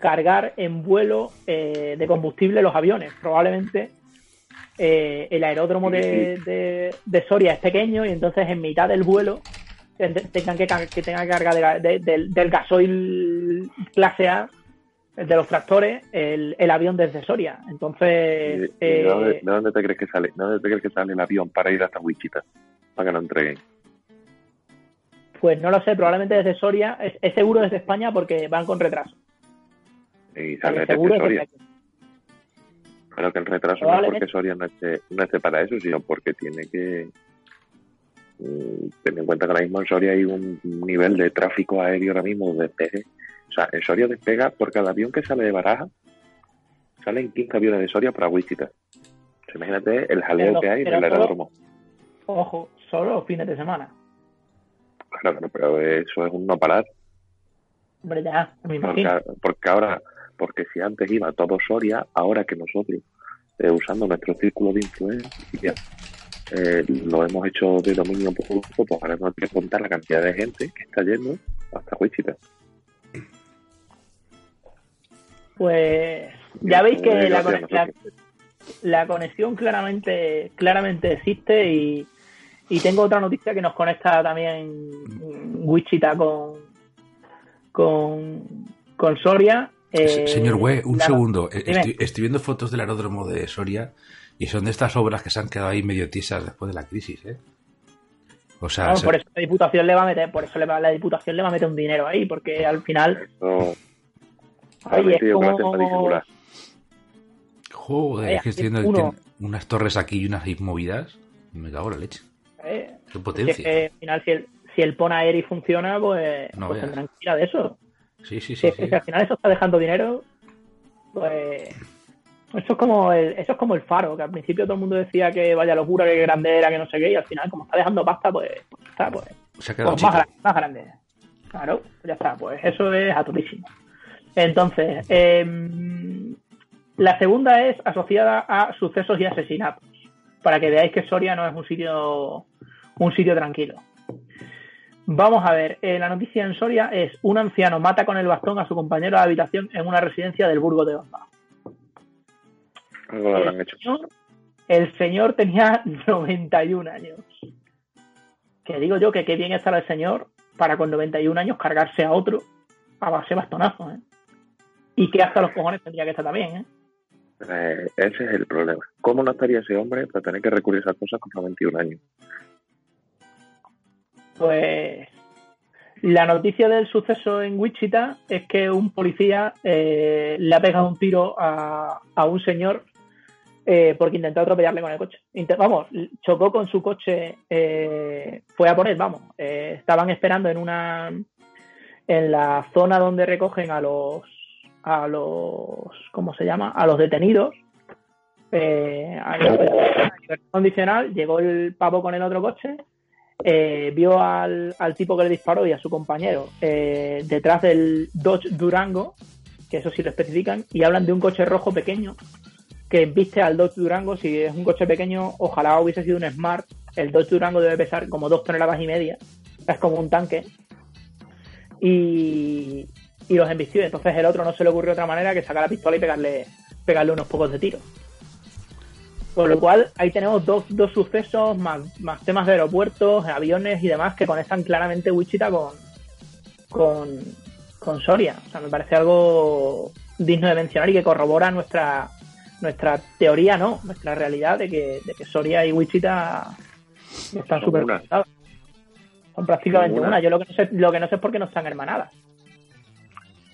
cargar en vuelo eh, de combustible los aviones. Probablemente eh, el aeródromo de, de- de Soria es pequeño y entonces en mitad del vuelo te- tengan que, que tengan que cargar de ga- de- del- del gasoil clase A, de los tractores, el, el avión desde Soria. ¿Y- Entonces, de, dónde, eh, de dónde te crees que sale? ¿De dónde te crees que sale el avión para ir hasta Wichita? Para que lo entreguen. Pues no lo sé, probablemente desde Soria, es, es seguro desde España porque van con retraso. Y sale desde es Soria. Pero que el retraso no es porque Soria no esté, no esté para eso, sino porque tiene que mm, tener en cuenta que ahora mismo en Soria hay un nivel de tráfico aéreo ahora mismo de despegue. O sea, en Soria despega por cada avión que sale de Baraja, salen 15 aviones de Soria para Wichita. Imagínate el jaleo Pero- que hay en el solo- aeródromo. Ojo, solo los fines de semana. Claro, claro, pero eso es un no parar. Hombre, ya, me imagino. Porque, porque ahora, porque si antes iba todo Soria, ahora que nosotros, eh, usando nuestro círculo de influencia, eh, lo hemos hecho de dominio público, pues ahora no te contar la cantidad de gente que está yendo hasta Wichita. Pues ya veis que Eh, la, la- la conexión claramente, claramente existe y, y tengo otra noticia que nos conecta también Wichita con, con, con Soria. Eh, Se- Señor Hue, un la- segundo. Estoy, estoy viendo fotos del aeródromo de Soria y son de estas obras que se han quedado ahí medio tiesas después de la crisis, ¿eh? O sea, se- por eso la diputación le va a meter, por eso le va- la diputación le va a meter un dinero ahí, porque al final, oye, es como, joder, es que estoy viendo uno- unas torres aquí y unas ahí movidas. Me cago en la leche. Eh, Qué Si es potencia. que al final, si el, si el Aeri funciona, pues, No pues tendrán que de eso. Sí, sí, Si sí. que si al final eso está dejando dinero, pues. Eso es como el, eso es como el faro, que al principio todo el mundo decía que vaya locura, que grande era, que no sé qué, y al final, como está dejando pasta, pues está, pues, Se ha quedado pues más, grande, más grande. Claro, pues ya está, pues eso es a topísimo. Entonces, em, la segunda es asociada a sucesos y asesinatos, para que veáis que Soria no es un sitio, un sitio tranquilo. Vamos a ver, eh, la noticia en Soria es un anciano mata con el bastón a su compañero de habitación en una residencia del Burgo de Onda. Algo El hecho. señor, el señor tenía 91 años. Que digo yo que qué bien estará el señor para con 91 años cargarse a otro a base de bastonazos, ¿eh? Y que hasta los cojones tendría que estar también, ¿eh? Eh, ese es el problema. ¿Cómo no estaría ese hombre para tener que recurrir a esas cosas con 91 años? Pues la noticia del suceso en Wichita es que un policía eh, le ha pegado un tiro a, a un señor eh, porque intentó atropellarle con el coche. Vamos, chocó con su coche, eh, fue a poner, vamos, eh, estaban esperando en una en la zona donde recogen a los a los ¿cómo se llama? a los detenidos eh, a libertad condicional, llegó el pavo con el otro coche eh, vio al, al tipo que le disparó y a su compañero eh, detrás del Dodge Durango, que eso sí lo especifican, y hablan de un coche rojo pequeño que viste al Dodge Durango. Si es un coche pequeño, ojalá hubiese sido un Smart. El Dodge Durango debe pesar como dos toneladas y media, es como un tanque. Y, y los embistió. Entonces el otro no se le ocurrió otra manera que sacar la pistola y pegarle, pegarle unos pocos de tiro. Con lo cual, ahí tenemos dos, dos sucesos, más, más temas de aeropuertos, aviones y demás que conectan claramente Wichita con, con, con Soria. O sea, me parece algo digno de mencionar y que corrobora nuestra nuestra teoría, no, nuestra realidad de que, de que Soria y Wichita están súper. Son prácticamente una. Yo lo que no sé, lo que no sé es por qué no están hermanadas.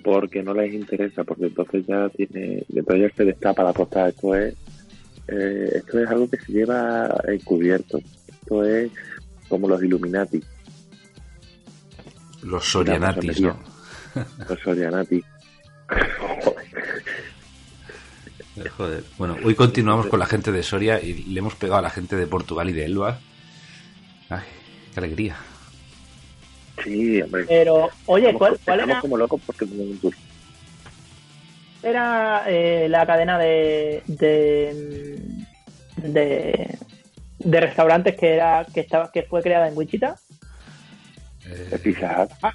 Porque no les interesa, porque entonces ya tiene, entonces ya se destapa la postada. Esto es, eh, esto es algo que se lleva encubierto. Esto es como los Illuminati, Los Sorianatis, ¿no? los Sorianati. Joder. Bueno, hoy continuamos con la gente de Soria y le hemos pegado a la gente de Portugal y de Elba. Ay, qué alegría. Sí, hombre. Pero, oye, Estamos- ¿cuál, cuál estamos era, como locos porque era eh, la cadena de, de, de, de restaurantes que era que estaba que fue creada en Wichita? Eh, Pizza Hut.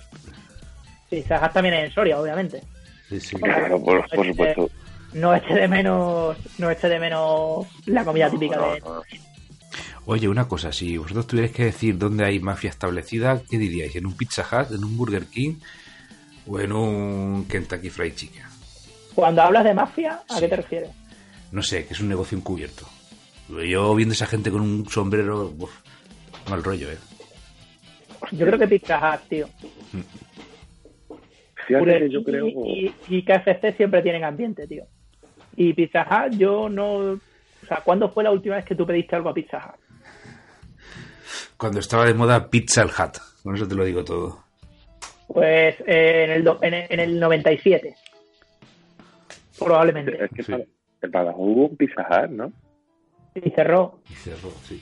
Sí, Sajas también es en Soria, obviamente. sí, sí. Claro, por, por supuesto. No eche de menos, no eche de menos la comida típica No, de. Oye, una cosa, si vosotros tuvierais que decir dónde hay mafia establecida, ¿qué diríais? ¿En un Pizza Hut, en un Burger King o en un Kentucky Fried Chicken? Cuando hablas de mafia, ¿a Sí. qué te refieres? No sé, que es un negocio encubierto. Yo viendo esa gente con un sombrero, uf, mal rollo, ¿eh? Yo creo que Pizza Hut, tío. Fíjate Burger que yo King creo. y, y KFC siempre tienen ambiente, tío. Y Pizza Hut, yo no. O sea, ¿cuándo fue la última vez que tú pediste algo a Pizza Hut? Cuando estaba de moda Pizza el Hut, con eso te lo digo todo. Pues eh, en, el do- en, el, en el 97. Probablemente. Es que Sí. para, en Badajoz hubo un Pizza Hut, ¿no? Y cerró. Y cerró, sí.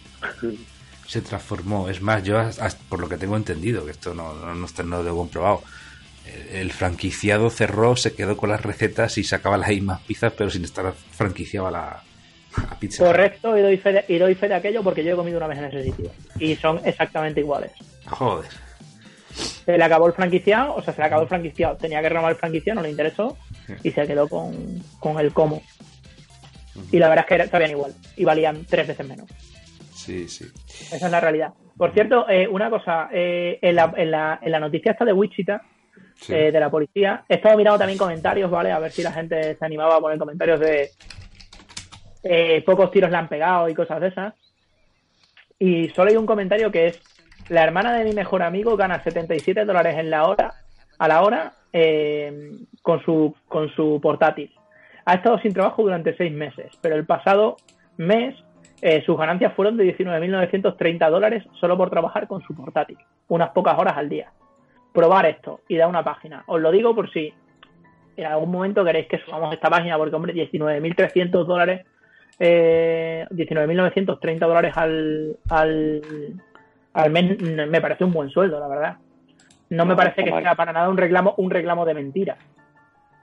Se transformó. Es más, yo, por lo que tengo entendido, que esto no, no, no está no lo he comprobado, el, el franquiciado cerró, se quedó con las recetas y sacaba las mismas pizzas, pero sin estar franquiciado a la a pizza. Hut. Correcto, y doy, fe de, y doy fe de aquello porque yo he comido una vez en ese sitio. Y son exactamente iguales. Joder. Se le acabó el franquiciado, o sea, se le acabó el franquiciado. Tenía que renovar el franquiciado, no le interesó. Y se quedó con, con el como. Y la verdad es que era- sabían igual. Y valían tres veces menos. Sí, sí. Esa es la realidad. Por cierto, eh, una cosa. eh, en, la, en, la, en la noticia esta de Wichita, Sí. eh, de la policía, he estado mirando también comentarios, ¿vale? A ver si la gente se animaba a poner comentarios de eh, pocos tiros le han pegado y cosas de esas. Y solo hay un comentario que es, la hermana de mi mejor amigo gana 77 dólares en la hora, a la hora eh, con, su, con su portátil. Ha estado sin trabajo durante seis meses, pero el pasado mes Eh, sus ganancias fueron de 19.930 dólares solo por trabajar con su portátil, unas pocas horas al día. Probar esto y dar una página. Os lo digo por si en algún momento queréis que subamos esta página, porque, hombre, 19.300 dólares, eh, 19.930 dólares al, al, al mes me parece un buen sueldo, la verdad. No me parece que mal. sea para nada un reclamo, un reclamo de mentira.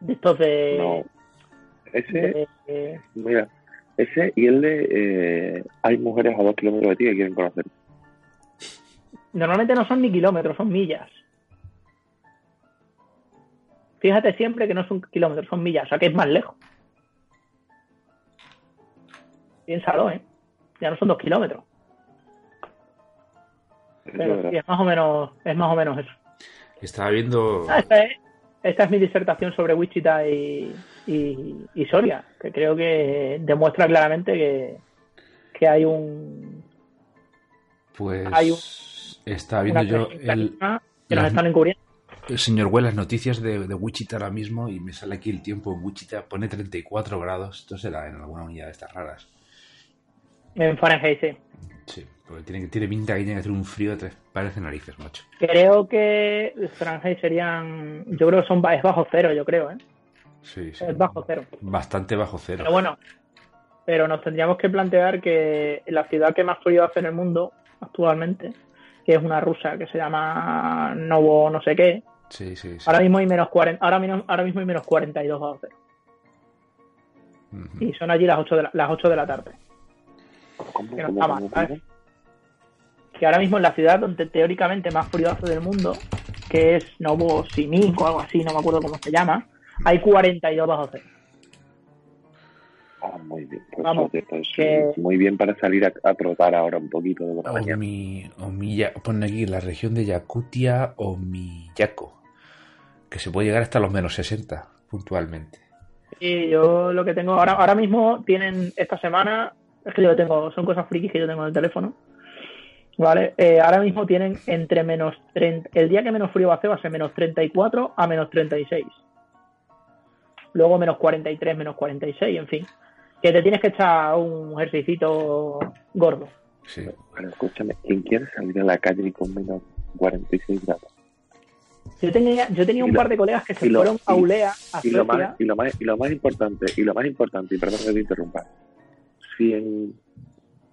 De estos de. No. Ese, de- mira, ese y el de eh, hay mujeres a dos kilómetros de ti que quieren conocer. normalmente no son ni kilómetros, son millas. Fíjate siempre que no son kilómetros, son millas, o sea que es más lejos. Piénsalo, ¿eh? Ya no son dos kilómetros. Pero sí, es más o menos, es más o menos eso. Estaba viendo. Ah, esta, es, esta es mi disertación sobre Wichita y, y, y Soria, que creo que demuestra claramente que, que hay un Pues. hay un- Estaba viendo yo el, que nos las- están encubriendo. el señor Güell, las noticias de, de Wichita ahora mismo y me sale aquí el tiempo en Wichita, pone 34 grados. Esto será en alguna unidad de estas raras. En Fahrenheit, sí. Sí, porque tiene, tiene pinta que tiene que hacer un frío de tres pares de narices, macho. Creo que Fahrenheit serían, yo creo que son es bajo cero, yo creo, ¿eh? Sí, sí. Es bajo cero. Bastante bajo cero. Pero bueno, pero nos tendríamos que plantear que la ciudad que más frío hace en el mundo actualmente, que es una rusa que se llama Novo no sé qué, Sí, sí, sí. ahora mismo hay menos 40, ahora, mismo- ahora mismo hay menos 42 bajo cero. Ujú. Y son allí las 8 de la, las 8 de la tarde. ¿Cómo, que no está. Que ahora mismo en la ciudad donde teóricamente más frío hace del mundo, que es Novosibirsk o algo así, no me acuerdo cómo se llama, hay 42 bajo cero. Ah, muy bien. Pues, Vamos, oye, pues, que- muy bien para salir a, a trotar ahora un poquito de la mañana. mi, o mi pone aquí la región de Yakutia o Miyako, que se puede llegar hasta los menos 60 puntualmente. Y yo lo que tengo ahora, ahora mismo tienen esta semana, es que yo tengo, son cosas frikis que yo tengo en el teléfono. ¿Vale? Eh, ahora mismo tienen entre menos 30, el día que menos frío va a hacer va a ser menos 34 a menos 36. Luego menos 43, menos 46, en fin. Que te tienes que echar un ejercicito gordo. Sí. Pero escúchame, ¿quién quiere salir a la calle con menos 46 grados? Yo tenía, yo tenía Y un lo- par de colegas que se y lo- fueron a y- Ulea, a Y lo, Suecia. más, y, lo más, y lo más importante, y lo más importante, y perdón que te interrumpa, si en,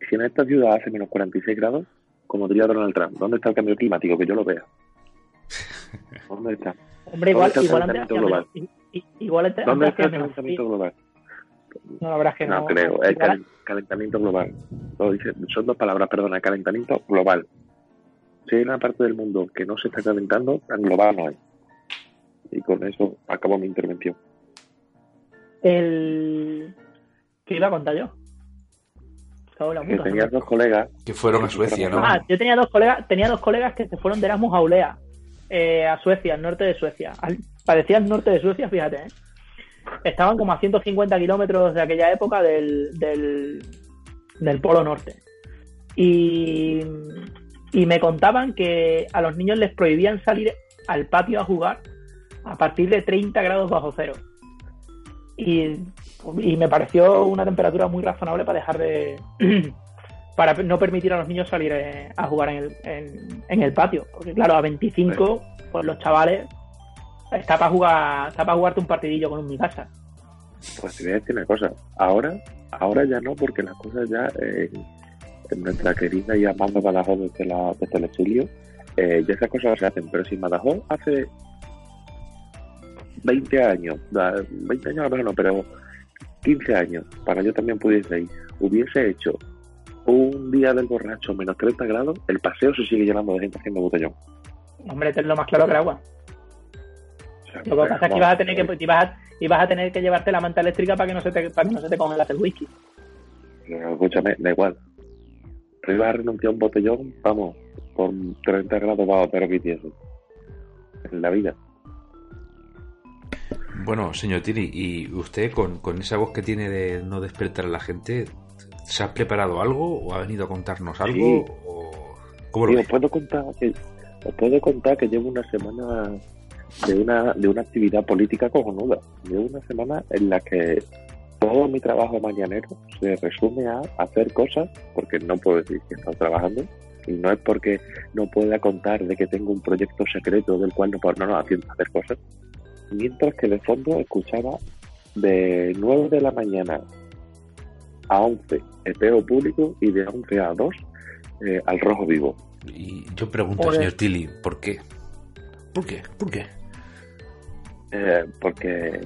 si en esta ciudad hace menos 46 grados, como diría Donald Trump, ¿dónde está el cambio climático? Que yo lo vea. ¿Dónde está? Hombre, igual, ¿Dónde está el igual calentamiento hacía global? igual antes ¿Dónde está el calentamiento global? No, la verdad es que no. No creo, es calen- calentamiento global. Lo dice- son dos palabras, perdona, calentamiento global. Si hay una parte del mundo que no se está calentando, tan global no hay. Y con eso acabo mi intervención. El... ¿Qué iba a contar yo? Cago en la Que tenías dos colegas Que fueron a Suecia, ¿no? Ah, yo tenía dos colegas, tenía dos colegas que se fueron de Erasmus a Ulea, eh, a Suecia, al norte de Suecia. Al- parecía el norte de Suecia, fíjate, ¿eh? Estaban como a 150 kilómetros de aquella época del, del, del Polo Norte. Y, y me contaban que a los niños les prohibían salir al patio a jugar a partir de 30 grados bajo cero. Y, y me pareció una temperatura muy razonable para dejar de, para no permitir a los niños salir eh, a jugar en el, en, en el patio. Porque claro, a 25, pues los chavales está para jugar, está para jugarte un partidillo con un mi casa. Pues te voy a decir una cosa. Ahora, ahora ya no, porque las cosas ya eh, en nuestra querida y amada Badajoz desde, la, desde el exilio, eh, ya esas cosas se hacen. Pero si Badajoz hace 20 años, da- 20 años a lo mejor no, pero 15 años, para yo también pudiese ir, hubiese hecho un día del borracho menos 30 grados, el paseo se sigue llenando de gente haciendo botellón. Hombre, tenlo más claro que el agua. O sea, Lo que pasa es que ibas a tener que, ibas a, ibas a tener que llevarte la manta eléctrica para que no se te, para que no se te congelase el whisky. Escúchame, da igual. Pero ibas a renunciar a un botellón, vamos, por 30 grados bajo pero que tieso. En la vida. Bueno, señor Tiri, ¿y usted con, con esa voz que tiene de no despertar a la gente, ¿se ha preparado algo o ha venido a contarnos algo? Sí. O... ¿Cómo lo Sí, ve? os puedo contar que os puedo contar que llevo una semana de una de una actividad política cojonuda. Llevo una semana en la que todo mi trabajo mañanero se resume a hacer cosas, porque no puedo decir que he estado trabajando, y no es porque no pueda contar de que tengo un proyecto secreto del cual no puedo, no, no, haciendo hacer cosas. Mientras que de fondo escuchaba de 9 de la mañana a 11 EPO público y de 11 a 2 eh, al rojo vivo. Y yo pregunto, Joder. señor Tilly, ¿por qué? ¿Por qué? ¿Por qué? Eh, porque,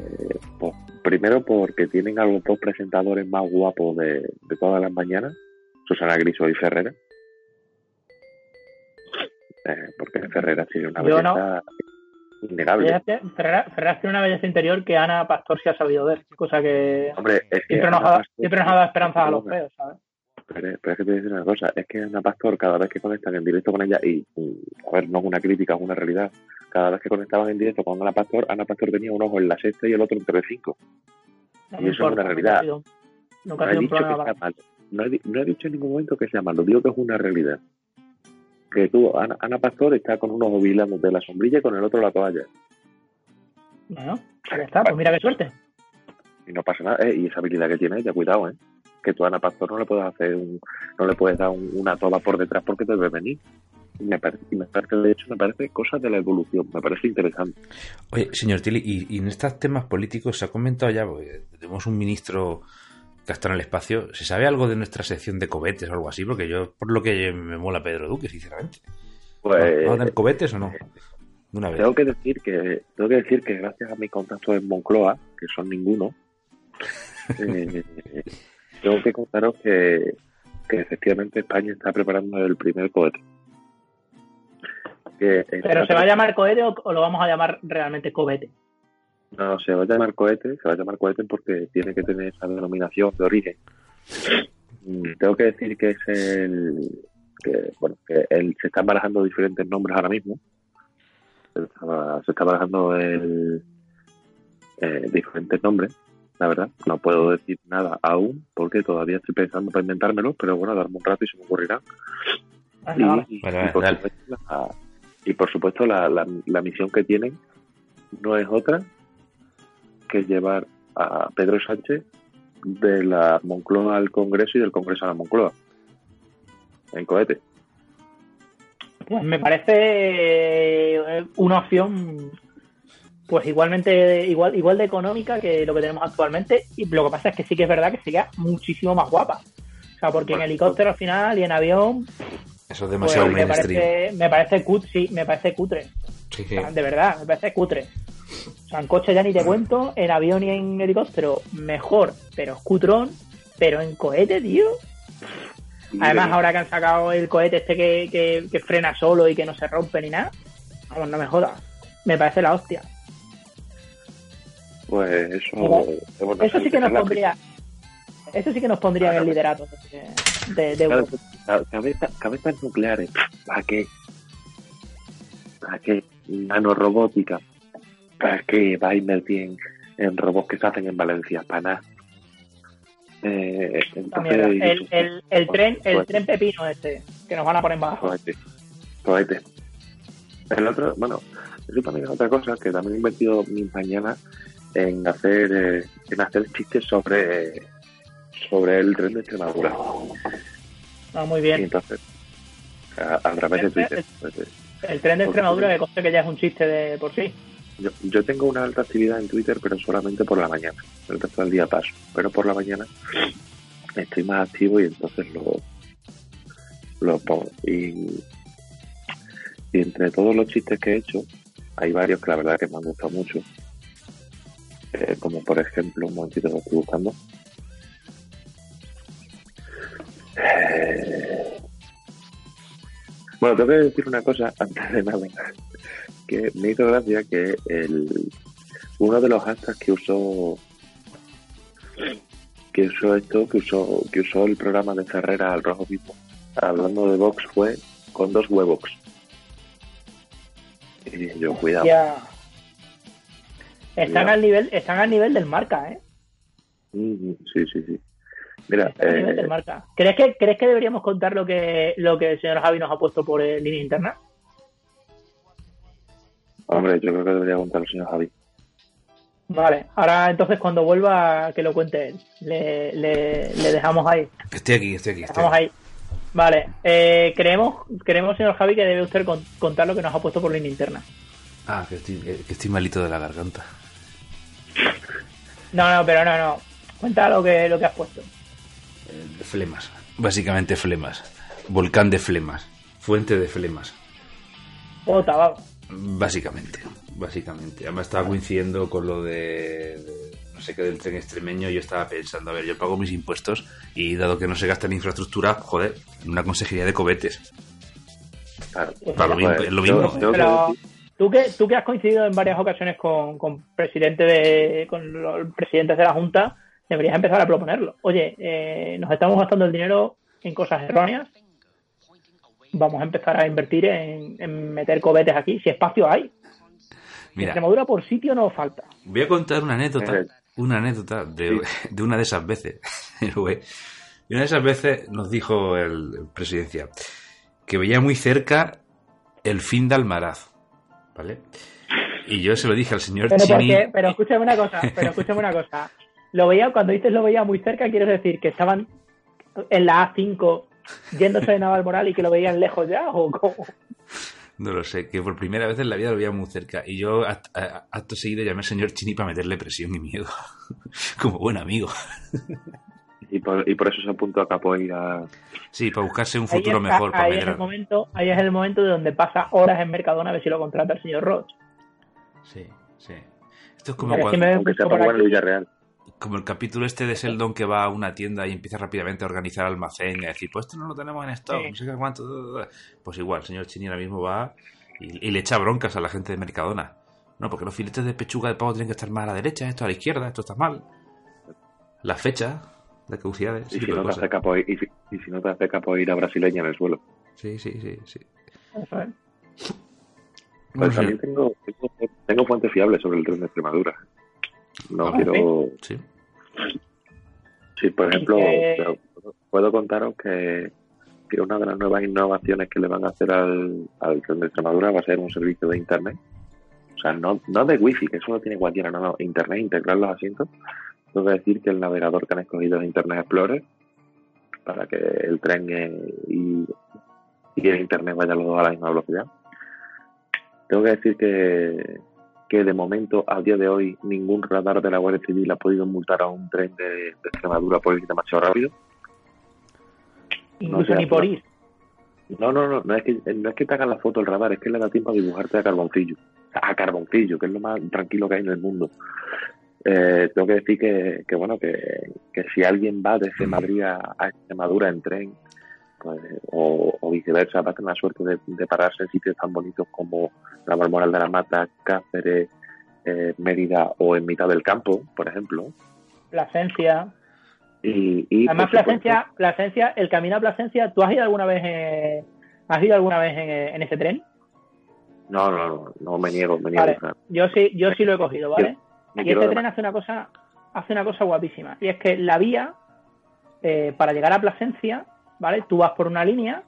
pues, primero porque tienen a los dos presentadores más guapos de, de todas las mañanas, Susana Griso y Ferrera. Eh, porque Ferrera tiene una Yo no. Innegable. Ferreras tiene una belleza interior que Ana Pastor se ha sabido ver, cosa que Hombre, es que siempre nos, ha, Pastor- siempre nos ha dado esperanzas a los feos, ¿sabes? Pero, pero es que te voy a decir una cosa, es que Ana Pastor, cada vez que conectan en directo con ella, y y, a ver, no es una crítica, es una realidad, cada vez que conectaban en directo con Ana Pastor, Ana Pastor tenía un ojo en la sexta y el otro entre cinco. No Y eso es una realidad. Nunca No he dicho que sea malo. No he, di- no he dicho en ningún momento que sea malo, digo que es una realidad. Que tú, Ana, Ana Pastor está con un ojo vigilándote la sombrilla y con el otro la toalla. Bueno, ya está, pues mira qué suerte. Y no pasa nada. Eh, y esa habilidad que tiene ella, cuidado, ¿eh? Que tú a Ana Pastor no le puedes hacer un, no le puedes dar un- una toba por detrás porque te debe venir. Y me parece, y me parece, de hecho, me parece cosas de la evolución, me parece interesante. Oye, señor Tilly, y, y en estos temas políticos se ha comentado ya, porque tenemos un ministro que está en el espacio, ¿se sabe algo de nuestra sección de cohetes o algo así? Porque yo, por lo que me mola Pedro Duque, sinceramente. Pues, ¿Vamos a tener cohetes o no? Una vez. Tengo que decir que tengo que decir que gracias a mis contactos en Moncloa, que son ninguno, eh, tengo que contaros que, que efectivamente España está preparando el primer cohete. Que Pero ¿se va a llamar cohete o, o lo vamos a llamar realmente cobete? No, se va a llamar cohete, se va a llamar cohete porque tiene que tener esa denominación de origen. Mm, Tengo que decir que es el que bueno que el- se están barajando diferentes nombres ahora mismo. Se está, se está barajando el eh, diferentes nombres, la verdad. No puedo decir nada aún porque todavía estoy pensando para inventármelo, pero bueno, darme un rato y se me ocurrirá. Y, por supuesto, la, y por supuesto la, la, la misión que tienen no es otra que llevar a Pedro Sánchez de la Moncloa al Congreso y del Congreso a la Moncloa en cohete. Pues me parece eh, una opción pues igualmente igual igual de económica que lo que tenemos actualmente y lo que pasa es que sí que es verdad que sería muchísimo más guapa o sea porque en helicóptero al final y en avión Eso es pues, demasiado me parece me parece cut sí me parece cutre Sí, O sí. sea, de verdad me parece cutre o sea en coche ya ni te cuento en avión y en helicóptero mejor pero es cutrón pero en cohete tío Además, de- ahora que han sacado el cohete este que, que, que frena solo y que no se rompe ni nada, vamos, no me jodas. Me parece la hostia. pues eso, bueno, Eso sí que nos pondría. Eso sí que nos pondría en el liderato de, de, Claro, cabeza- cabezas nucleares, ¿para qué? ¿Para qué? Nanorobótica, ¿para qué va a invertir en, en robots que se hacen en Valencia? Para nada. Eh, mierda. entonces, El, el, el tren, el Cohete. tren pepino este, que nos van a poner bajo. Cohete. Cohete. El otro, bueno, eso también es otra cosa, que también he invertido mis mañanas en hacer eh, en hacer chistes sobre sobre el tren de Extremadura. No, muy Y bien. entonces, a, a través de Twitter. pues, eh, El tren de Extremadura, que cosa que ya es un chiste de por sí. Yo, yo tengo una alta actividad en Twitter, pero solamente por la mañana. El resto del día paso. Pero por la mañana estoy más activo y entonces lo, lo pongo. Y, entre todos los chistes que he hecho, hay varios que la verdad que me han gustado mucho. Eh, como por ejemplo, un momentito lo estoy buscando. Eh, Bueno, tengo que decir una cosa antes de nada que me hizo gracia que el uno de los hashtags que usó que usó esto, que usó, que usó el programa de Ferrera al rojo vivo, hablando de Vox fue con dos huevos. Y yo, cuidado. Ya. Están Cuidado. al nivel, están al nivel del marca, ¿eh? Sí, sí, sí. Mira, Están al nivel eh, del marca. ¿Crees que, ¿Crees que deberíamos contar lo que, lo que el señor Javi nos ha puesto por eh, línea interna? Hombre, yo creo que debería contar el señor Javi. Vale, ahora entonces cuando vuelva que lo cuente él. Le, le, le dejamos ahí. Estoy aquí, estoy aquí. Estoy Dejamos ahí. Vale, eh, creemos, creemos, señor Javi, que debe usted con- contar lo que nos ha puesto por línea interna. Ah, que estoy, eh, que estoy malito de la garganta. No, no, pero no, no. Cuenta lo que, lo que has puesto. Eh, Flemas. Básicamente flemas. Volcán de flemas. Fuente de flemas. Ota, vamos. Básicamente. Básicamente. Además estaba coincidiendo con lo de, de no sé qué del tren extremeño. Yo estaba pensando, a ver, yo pago mis impuestos y dado que no se gasta en infraestructura, joder, en una consejería de cohetes. Claro. Para lo mismo, Pues, es lo yo- mismo. Pero decir- tú que, tú que has coincidido en varias ocasiones con, con presidente de, con los presidentes de la Junta, deberías empezar a proponerlo. Oye, eh, nos estamos gastando el dinero en cosas erróneas. Vamos a empezar a invertir en, en meter cohetes aquí, si espacio hay. Mira, Extremadura por sitio no falta. voy a contar una anécdota. Eh, Una anécdota de, de una de esas veces. Y una de esas veces nos dijo el, el presidencia que veía muy cerca el fin de Almaraz. ¿Vale? Y yo se lo dije al señor Pero, Chini. porque, pero escúchame una cosa, pero escúchame una cosa. Lo veía, cuando dices lo veía muy cerca, quieres decir que estaban en la A5 yéndose de Navalmoral y que lo veían lejos ya, o cómo? No lo sé, que por primera vez en la vida lo veía muy cerca. Y yo, acto seguido, llamé al señor Chini para meterle presión y miedo. Como buen amigo. Y por, y por eso se apuntó a Capoeira. Sí, para buscarse un Ahí futuro está- mejor para ahí es el momento, ahí es el momento de donde pasa horas en Mercadona a ver si lo contrata el señor Roch. Sí, sí. Esto es como, cuando- Aunque sea para jugar en. Villarreal. Como el capítulo este de Sheldon que va a una tienda y empieza rápidamente a organizar almacén y a decir, pues esto no lo tenemos en stock, Sí. no sé qué cuánto. da, da, da". Pues igual, el señor Chini ahora mismo va y, y le echa broncas a la gente de Mercadona. No, porque los filetes de pechuga de pavo tienen que estar más a la derecha, esto a la izquierda, esto está mal. La fecha de caducidades, ese Y si, no te hace capoeira, y, si, y si no te hace capoeira brasileña en el suelo. Sí, sí, sí, sí. Eso es. Pues también tengo, tengo, tengo fuentes fiables sobre el tren de Extremadura. No Ah, quiero. sí. Sí, por ejemplo, que- puedo- contaros que, que una de las nuevas innovaciones que le van a hacer al, al tren de Extremadura va a ser un servicio de internet. O sea, no, no de wifi, que eso lo tiene cualquiera, no, no, internet, integrar los asientos. Tengo que decir que el navegador que han escogido es Internet Explorer para que el tren eh, y, y el internet vayan los dos a la misma velocidad. Tengo que decir que, que de momento, a día de hoy, ningún radar de la Guardia Civil ha podido multar a un tren de, de Extremadura por ir demasiado rápido. Incluso ni por ir. No, no, no, no es que no es que te hagan la foto el radar, es que le da tiempo a dibujarte a carboncillo. A carboncillo, que es lo más tranquilo que hay en el mundo. Eh, tengo que decir que, que bueno, que, que si alguien va desde Madrid a, a Extremadura en tren, pues, o, o viceversa, va a tener la suerte de, de pararse en sitios tan bonitos como la Balmoral de la Mata, Cáceres, eh, Mérida o en mitad del campo, por ejemplo. Plasencia. Y, y Además, Plasencia, Plasencia, el camino a Plasencia, ¿tú has ido alguna vez en, has ido alguna vez en, en ese tren? No, no, no, no me niego, me niego. Vale. Yo sí, yo sí lo he cogido, ¿vale? Y este tren hace una cosa, hace una cosa guapísima. Y es que la vía, eh, para llegar a Plasencia, ¿vale? Tú vas por una línea,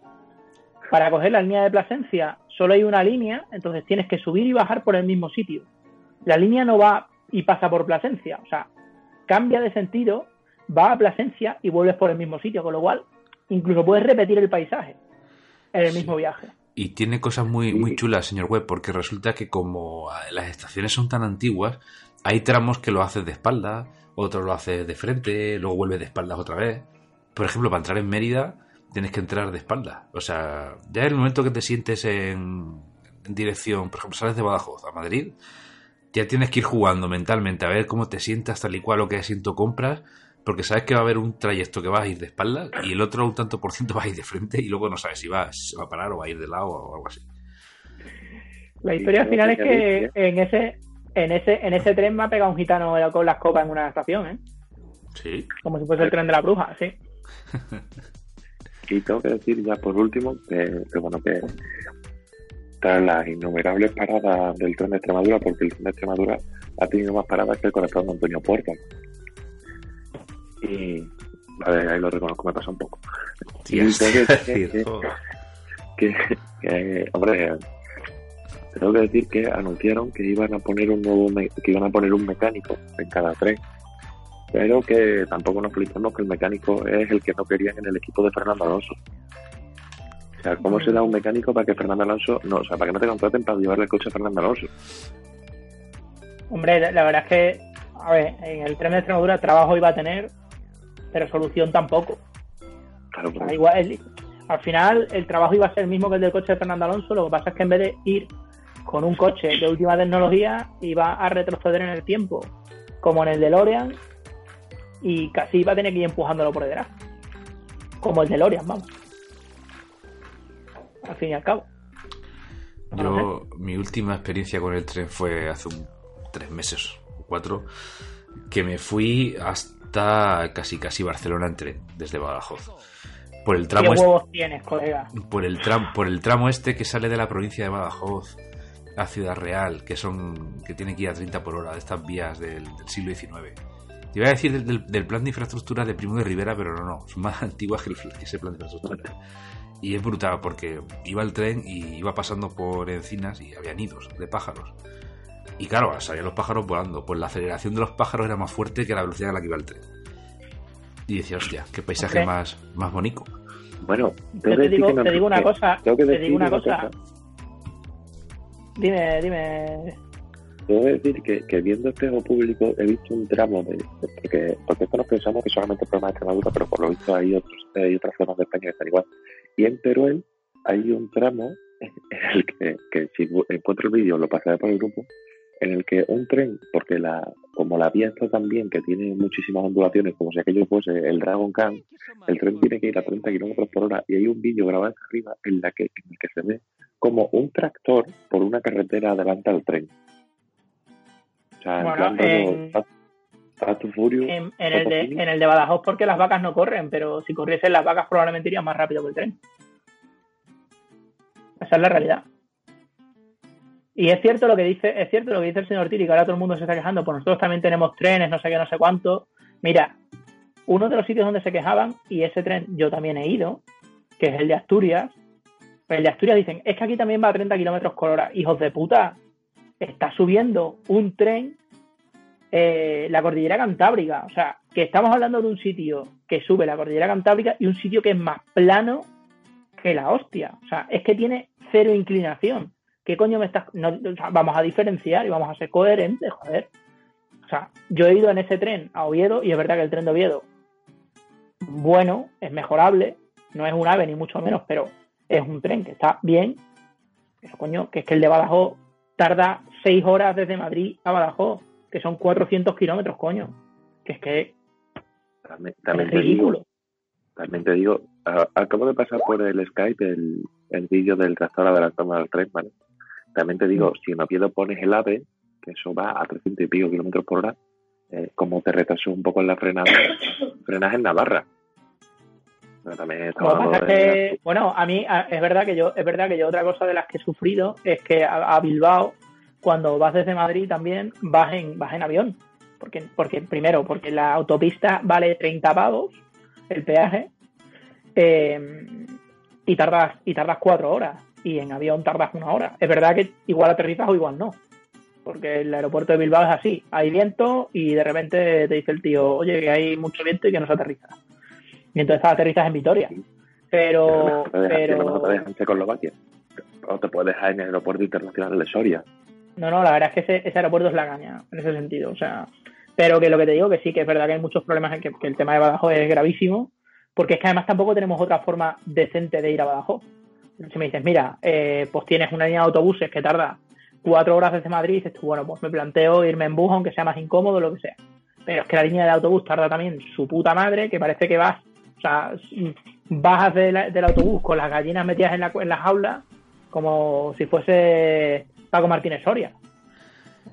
para coger la línea de Plasencia solo hay una línea, entonces tienes que subir y bajar por el mismo sitio. La línea no va y pasa por Plasencia, o sea, cambia de sentido, va a Plasencia y vuelves por el mismo sitio, con lo cual incluso puedes repetir el paisaje en el Sí. mismo viaje. Y tiene cosas muy, muy chulas, señor Webb, porque resulta que como ah, las estaciones son tan antiguas, hay tramos que lo haces de espaldas, otros lo haces de frente, luego vuelves de espaldas otra vez. Por ejemplo, para entrar en Mérida tienes que entrar de espaldas. O sea, ya en el momento que te sientes en, en dirección, por ejemplo, sales de Badajoz a Madrid, ya tienes que ir jugando mentalmente a ver cómo te sientas tal y cual o qué asiento compras, porque sabes que va a haber un trayecto que vas a ir de espaldas y el otro un tanto por ciento va a ir de frente y luego no sabes si va, si va a parar o va a ir de lado o algo así. La historia al final es que había- en ese, en ese, en ese tren me ha pegado un gitano con las copas en una estación, ¿eh? Sí. Como si fuese el tren de la bruja, sí. Y tengo que decir ya por último que, que, bueno que tras las innumerables paradas del tren de Extremadura, porque el tren de Extremadura ha tenido más paradas que el corazón de Antonio Puerta. Y vale, ahí lo reconozco, me pasa un poco. Y tengo que decir que, que- que, hombre, tengo que decir que anunciaron que iban a poner un nuevo me- que iban a poner un mecánico en cada tren pero que tampoco nos flipemos que el mecánico es el que no querían en el equipo de Fernando Alonso. O sea cómo se da un mecánico para que Fernando Alonso no o sea para que no te contraten para llevarle el coche a Fernando Alonso Hombre, la- la verdad es que, a ver, en el tren de Extremadura trabajo iba a tener, pero solución tampoco. claro O sea, pues, igual, el- al final el trabajo iba a ser el mismo que el del coche de Fernando Alonso, lo que pasa es que en vez de ir con un coche de última tecnología, iba a retroceder en el tiempo, como en el DeLorean, y casi iba a tener que ir empujándolo por detrás. Como el DeLorean, vamos. Al fin y al cabo. No Yo, mi última experiencia con el tren fue hace un, tres meses o cuatro, que me fui hasta casi casi Barcelona en tren, desde Badajoz. Por el ¿Qué tramo este, huevos tienes, colega? por el tramo, por el tramo este que sale de la provincia de Badajoz a Ciudad Real, que son que tiene que ir a 30 por hora de estas vías del, del siglo XIX. Te iba a decir del, del- del plan de infraestructura de Primo de Rivera, pero no, no, son más antiguas que, el- que ese plan de infraestructura. Y es brutal porque iba el tren y iba pasando por encinas y había nidos de pájaros. Y claro, salían los pájaros volando. Pues la aceleración de los pájaros era más fuerte que la velocidad a la que iba el tren. Y decía, hostia, qué paisaje más, más bonito. bueno te digo, que me- te digo una que- cosa, tengo que te digo una cosa. Dime, dime. Debo decir que, que viendo espejo público he visto un tramo de, porque, porque esto nos pensamos que solamente es problema de Extremadura, pero por lo visto hay otros hay otras zonas de España que están igual. Y en Teruel hay un tramo en el que, si encuentro el vídeo lo pasaré por el grupo, en el que un tren, porque la como la vía está tan bien que tiene muchísimas ondulaciones, como si aquello fuese el Dragon Khan, el tren tiene que ir a 30 kilómetros por hora y hay un vídeo grabado arriba en, la que, en el que se ve como un tractor por una carretera adelanta al tren. Sea, Bueno, en- Fast- Fast and Furious, En, en el de, en el de Badajoz porque las vacas no corren, pero si corriesen las vacas probablemente irían más rápido que el tren. Esa es la realidad. Y es cierto lo que dice, es cierto lo que dice el señor Tiri, que ahora todo el mundo se está quejando, pues nosotros también tenemos trenes, no sé qué, no sé cuánto. Mira, uno de los sitios donde se quejaban, y ese tren yo también he ido, que es el de Asturias, el de Asturias dicen, es que aquí también va a 30 kilómetros por hora. Hijos de puta, está subiendo un tren eh, la cordillera cantábrica. O sea, que estamos hablando de un sitio que sube la cordillera cantábrica y un sitio que es más plano que la hostia. O sea, es que tiene cero inclinación. ¿Qué coño me estás.? vamos a diferenciar y vamos a ser coherentes, joder. O sea, yo he ido en ese tren a Oviedo y es verdad que el tren de Oviedo, bueno, es mejorable, no es un ave ni mucho menos, pero es un tren que está bien. Pero coño, que es que el de Badajoz tarda seis horas desde Madrid a Badajoz, que son 400 kilómetros, coño. Que es que también, es digo, ridículo. también te digo, a- acabo de pasar por el Skype el, el vídeo del tractor adelantando al tren, ¿vale? También te digo, si en Oviedo pones el AVE, que eso va a 300 y pico kilómetros por hora, eh, como te retrasó un poco en la frenada, frenas en Navarra. Pero también de... que, bueno, a mí a- es verdad que yo, es verdad que yo otra cosa de las que he sufrido es que a, a Bilbao, cuando vas desde Madrid también, vas en, vas en avión. Porque, porque, primero, porque la autopista vale 30 pavos, el peaje, eh, y tardas, y tardas cuatro horas, y en avión tardas una hora. Es verdad que igual aterrizas o igual no. Porque el aeropuerto de Bilbao es así, hay viento y de repente te dice el tío, oye, que hay mucho viento y que no se aterriza. Y entonces aterrizas en Vitoria. Pero, mejor te dejan- Checoslovaquia. O te puedes dejar en el aeropuerto internacional de Soria. No, no, la verdad es que ese, ese aeropuerto es la caña, en ese sentido. O sea, pero que lo que te digo que sí, que es verdad que hay muchos problemas en que, que el tema de Badajoz es gravísimo, porque es que además tampoco tenemos otra forma decente de ir a Badajoz. Si me dices, mira, eh, pues tienes una línea de autobuses que tarda cuatro horas desde Madrid, dices bueno, pues me planteo irme en bus, aunque sea más incómodo, lo que sea. Pero es que la línea de autobús tarda también su puta madre, que parece que vas, o sea, bajas del autobús con las gallinas metidas en la, en la jaula, como si fuese Paco Martínez Soria.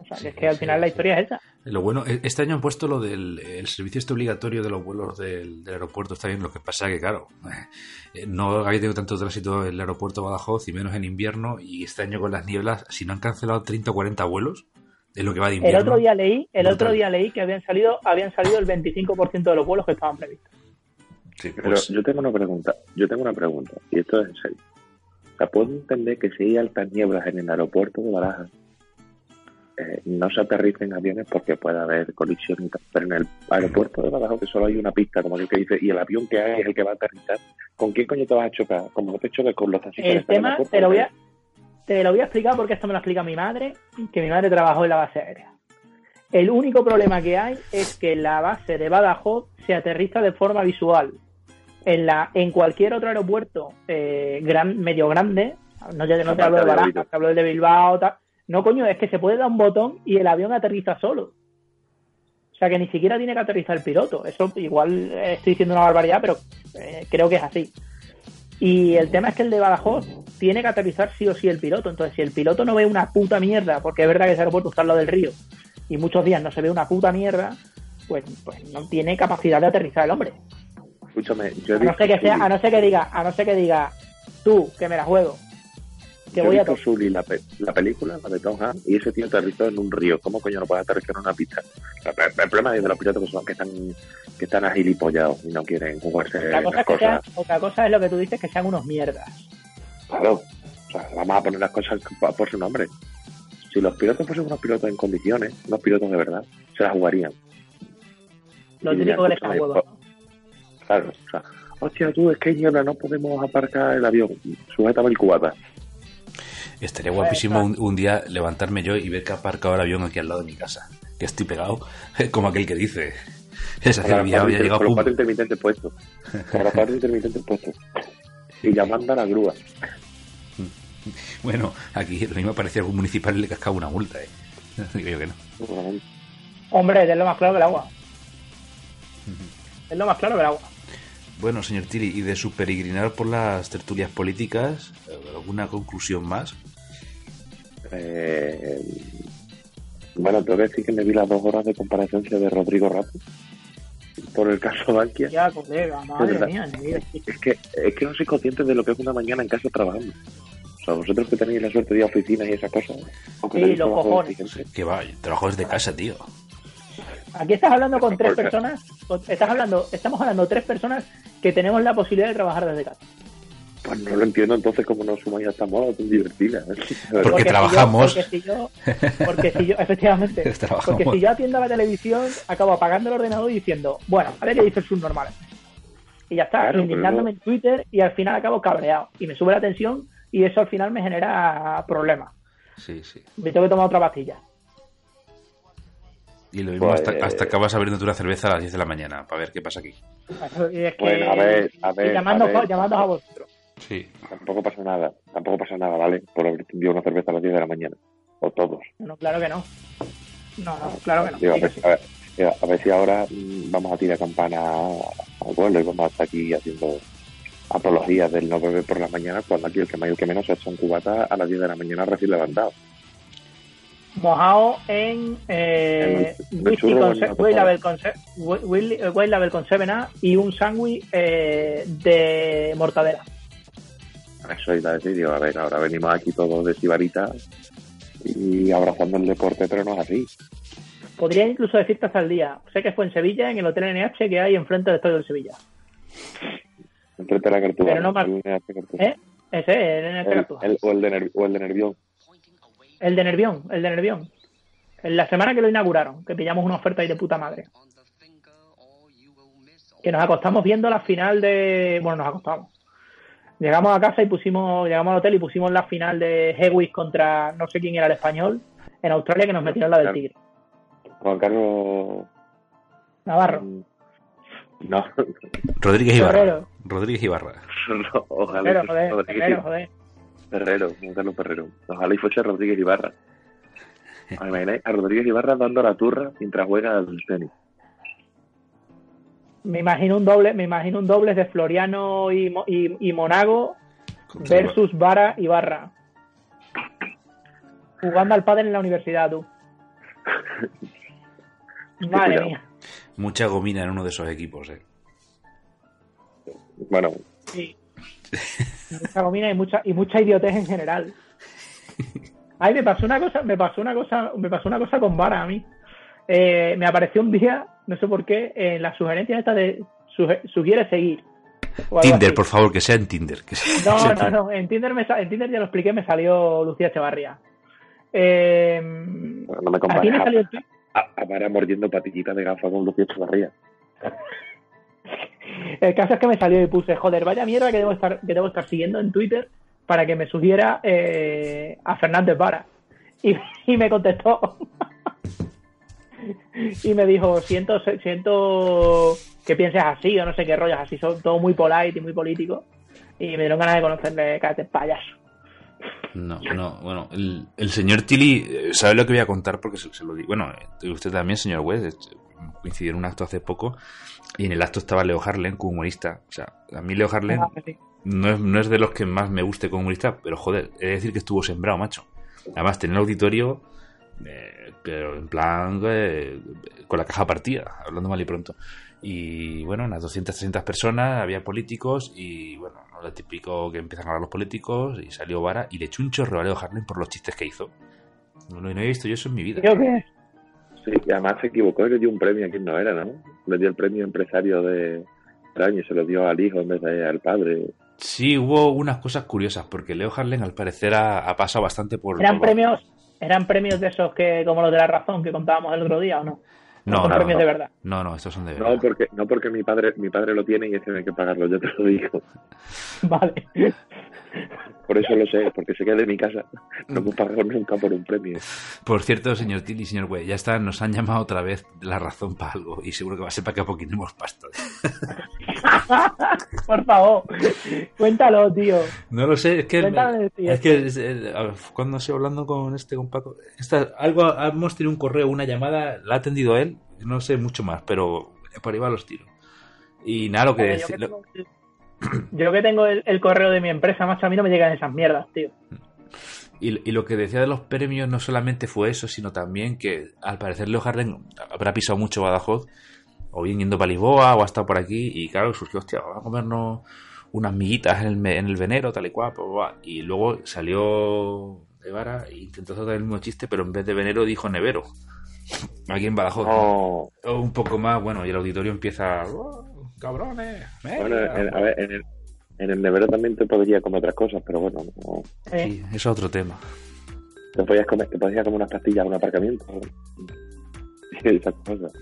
O sea, Sí, que es que al sí, final la historia es esa. Lo bueno, e- este año han puesto lo del el servicio este obligatorio de los vuelos del, del aeropuerto, está bien, lo que pasa que, claro, eh, no había tenido tanto tránsito en el aeropuerto de Badajoz y menos en invierno, y este año con las nieblas, si no han cancelado 30 o 40 vuelos, es lo que va de El invierno. otro día leí, el Brutal. otro día leí que habían salido, habían salido el 25% de los vuelos que estaban previstos. Sí, Pero pues, yo tengo una pregunta, yo tengo una pregunta, y esto es en serio. Sea, puedo entender que si hay altas nieblas en el aeropuerto de Barajas, eh, no se aterricen aviones porque puede haber colisión. Pero en el aeropuerto de Badajoz, que solo hay una pista, como que dice, y el avión que hay es el que va a aterrizar, ¿con quién coño te vas a chocar? Como no te choques con los taxistas. El tema, te lo, voy a, te lo voy a explicar porque esto me lo explica mi madre, que mi madre trabajó en la base aérea. El único problema que hay es que la base de Badajoz se aterriza de forma visual. En, la, en cualquier otro aeropuerto eh, gran, medio grande, no, ya no te hablo de Barajas, te hablo de Bilbao, tal. No, coño, es que se puede dar un botón y el avión aterriza solo. O sea que ni siquiera tiene que aterrizar el piloto. Eso igual eh, estoy diciendo una barbaridad, pero eh, creo que es así. Y el tema es que el de Badajoz tiene que aterrizar sí o sí el piloto. Entonces, si el piloto no ve una puta mierda, porque es verdad que ese aeropuerto está al lado del río y muchos días no se ve una puta mierda, pues, pues no tiene capacidad de aterrizar el hombre. Escúchame, yo he A no ser que sea, a no ser que diga, a no ser que diga, tú, que me la juego, que yo voy a visto Sully, la, pe- la película, la de Tom Hanks, y ese tío aterrizó en un río. ¿Cómo coño no puede aterrizar en una pista? El, problema es de los pilotos que, son, que están que están agilipollados y no quieren jugarse Otra cosa, las sea- cosas. otra cosa es lo que tú dices, que sean unos mierdas. Claro, o sea, vamos a poner las cosas por su nombre. Si los pilotos fuesen unos pilotos en condiciones, unos pilotos de verdad, se las jugarían. Lo típico que le huevos. ¿no? Claro, o sea, hostia, tú, es que hay niebla, no podemos aparcar el avión. Sujétame el cubata. Estaría guapísimo un, un día levantarme yo y ver que ha aparcado el avión aquí al lado de mi casa. Que estoy pegado, como aquel que dice. Es cuatro había inter- llegado con los cuatro intermitentes puestos. Con los cuatro intermitentes puestos. Y llamando a la grúa. Bueno, aquí lo mismo parecía algún municipal y le cascaba una multa, eh. Digo yo que no. Hombre, es lo más claro que el agua. Es lo más claro que el agua. Bueno, señor Tiri, y de su peregrinar por las tertulias políticas, ¿alguna conclusión más? Eh, bueno, tengo que decir que me vi las dos horas de comparecencia de Rodrigo Rato por el caso Bankia. Ya, colega, madre mía. Es que, es que no soy consciente de lo que es una mañana en casa trabajando. O sea, vosotros que tenéis la suerte de ir a oficinas y esas cosas. Sí, los cojones. Que va, trabajo desde casa, tío. Aquí estás hablando con tres Porque- personas, estás hablando, estamos hablando de tres personas que tenemos la posibilidad de trabajar desde casa. Pues no lo entiendo entonces cómo no sumáis a esta moda tan divertida. Porque si yo- trabajamos. porque si yo, porque si yo, efectivamente, Trabajamos. porque si yo atiendo la televisión, acabo apagando el ordenador y diciendo, bueno, a ver qué dice el subnormal. Y ya está, Claro, indignándome en Twitter y al final acabo cabreado. Y me sube la tensión y eso al final me genera problemas. Sí, sí. Me tengo que tomar otra pastilla. Y lo mismo Pues- hasta, hasta acabas abriéndote una cerveza a las 10 de la mañana para ver qué pasa aquí. Y es que- Bueno, a ver, a y ver, llamando, a ver. llamando a vosotros. Sí. Tampoco pasa nada, tampoco pasa nada, ¿vale? Por haber enviado una cerveza a las 10 de la mañana. O todos. No, claro que no. No, no, claro que no. Digo, a, ver, a, ver, a ver si ahora mm, vamos a tirar campana al vuelo y vamos a estar aquí haciendo apologías del no beber por las mañanas cuando aquí el que más y el que menos se echa un cubata a las 10 de la mañana recién levantado. Mojado en eh, whisky con White. Label con se- Whi- White White Label con 7A y un sándwich eh, de mortadela. Eso iba a decir, digo, a ver, ahora venimos aquí todos de sibarita y abrazando el deporte, pero no es así. Podría incluso decirte hasta el día. Sé que fue en Sevilla, en el Hotel NH que hay enfrente del Estadio del Sevilla. Enfrente de la Cartuja. Pero no más-. ¿Eh? Ese, el NH El- Cartuja. el- o, el de Ner- o el de Nervión. El de Nervión, el de Nervión. En la semana que lo inauguraron, que pillamos una oferta ahí de puta madre. Que nos acostamos viendo la final de. Bueno, nos acostamos. Llegamos a casa y pusimos, llegamos al hotel y pusimos la final de Hewitt contra no sé quién era el español en Australia que nos metieron la del. Tigre. Juan Carlos. Navarro. mm, No, Rodríguez Ibarra. Rodríguez Ibarra. no, ojalá. Joder, Rodríguez Ferrero, Juan Carlos Ferrero. Ojalá y fuese Rodríguez Ibarra. ¿Os imagináis a Rodríguez Ibarra dando la turra mientras juega al tenis? Me imagino un doble, me imagino un doble de Floriano y, y, y Monago Contra versus Vara y Barra. Jugando al pádel en la universidad, tú. Madre mía. Mucha gomina en uno de esos equipos, eh. Bueno, Sí. Mucha gomina y mucha, y mucha idiotez en general. Ay, me pasó una cosa, me pasó una cosa, me pasó una cosa con Vara a mí. Eh, me apareció un día, no sé por qué, en la sugerencia esta de suge- sugiere seguir. Tinder, así. por favor, que sea en Tinder. que sea- No, sea no, no. En Tinder, me en Tinder ya lo expliqué, me salió Lucía Echevarría. Eh, Bueno, no me a compares a, a, a Vara mordiendo patillitas de gafa con Lucía Echevarría. El caso es que me salió y puse, joder, vaya mierda que debo estar, que estar siguiendo en Twitter para que me sugiera eh, a Fernández Vara. Y, me contestó. y me dijo, siento, siento que pienses así o no sé qué rollos así, son todo muy polite y muy político. Y me dieron ganas de conocerle, cállate, payaso. No, no, bueno, el, señor Tilly eh, sabe lo que voy a contar porque se, lo digo. Bueno, eh, usted también, señor West, coincidió en un acto hace poco y en el acto estaba Leo Harlen como humorista. O sea, a mí Leo Harlen Ah, sí. no es, no es de los que más me guste como humorista, pero joder, he de decir que estuvo sembrado, macho. Además, tenía el auditorio, eh, pero en plan eh, con la caja partida, hablando mal y pronto. Y bueno, unas 200, 300 personas, había políticos y bueno, lo típico que empiezan a hablar los políticos y salió Vara y le echó un chorro a Leo Harlem por los chistes que hizo. No, no he visto yo eso en mi vida. Creo que Sí, y además se equivocó y le dio un premio a quien no era, ¿no? Le dio el premio empresario de año y se lo dio al hijo en vez de al padre. Sí, hubo unas cosas curiosas porque Leo Harlem al parecer ha, ha pasado bastante por... eran premios, eran premios de esos que, como los de la razón que contábamos el otro día, ¿o no? No, son no, premios no. de verdad. No, no, estos son de verdad. No porque no porque mi padre mi padre lo tiene y ese no hay que pagarlo, yo te lo digo. Vale. Por eso lo sé, porque se queda de mi casa. No me pagaron nunca por un premio. Por cierto, señor Tilly, señor Güey, ya está, nos han llamado otra vez la razón para algo y seguro que va a ser para que apoquinemos pasta. Por favor, cuéntalo, tío. No lo sé, es que, Cuéntame, tío. es que es- cuando estoy hablando con este, con Paco, esta- algo, hemos tenido un correo, una llamada, la ha atendido él, no sé mucho más, pero por ahí va los tiros. Y nada, lo que Joder, yo, que tengo, el, el correo de mi empresa, macho, a mí no me llegan esas mierdas, tío. Y, y lo que decía de los premios no solamente fue eso, sino también que al parecer Leo Harden habrá pisado mucho Badajoz, o bien yendo para Lisboa, o ha estado por aquí, y claro, surgió, hostia, vamos a comernos unas miguitas en el, me- en el venero, tal y cual, pues, y luego salió de vara e intentó hacer el mismo chiste, pero en vez de venero dijo nevero, aquí en Badajoz. No, O un poco más, bueno, y el auditorio empieza, "Oh, cabrones, bueno, venga". en, a ver, en el, en el nevero también te podría comer otras cosas, pero bueno, no, Sí, eso es otro tema. te podías comer, te podías comer unas pastillas en un aparcamiento. Y esas cosas.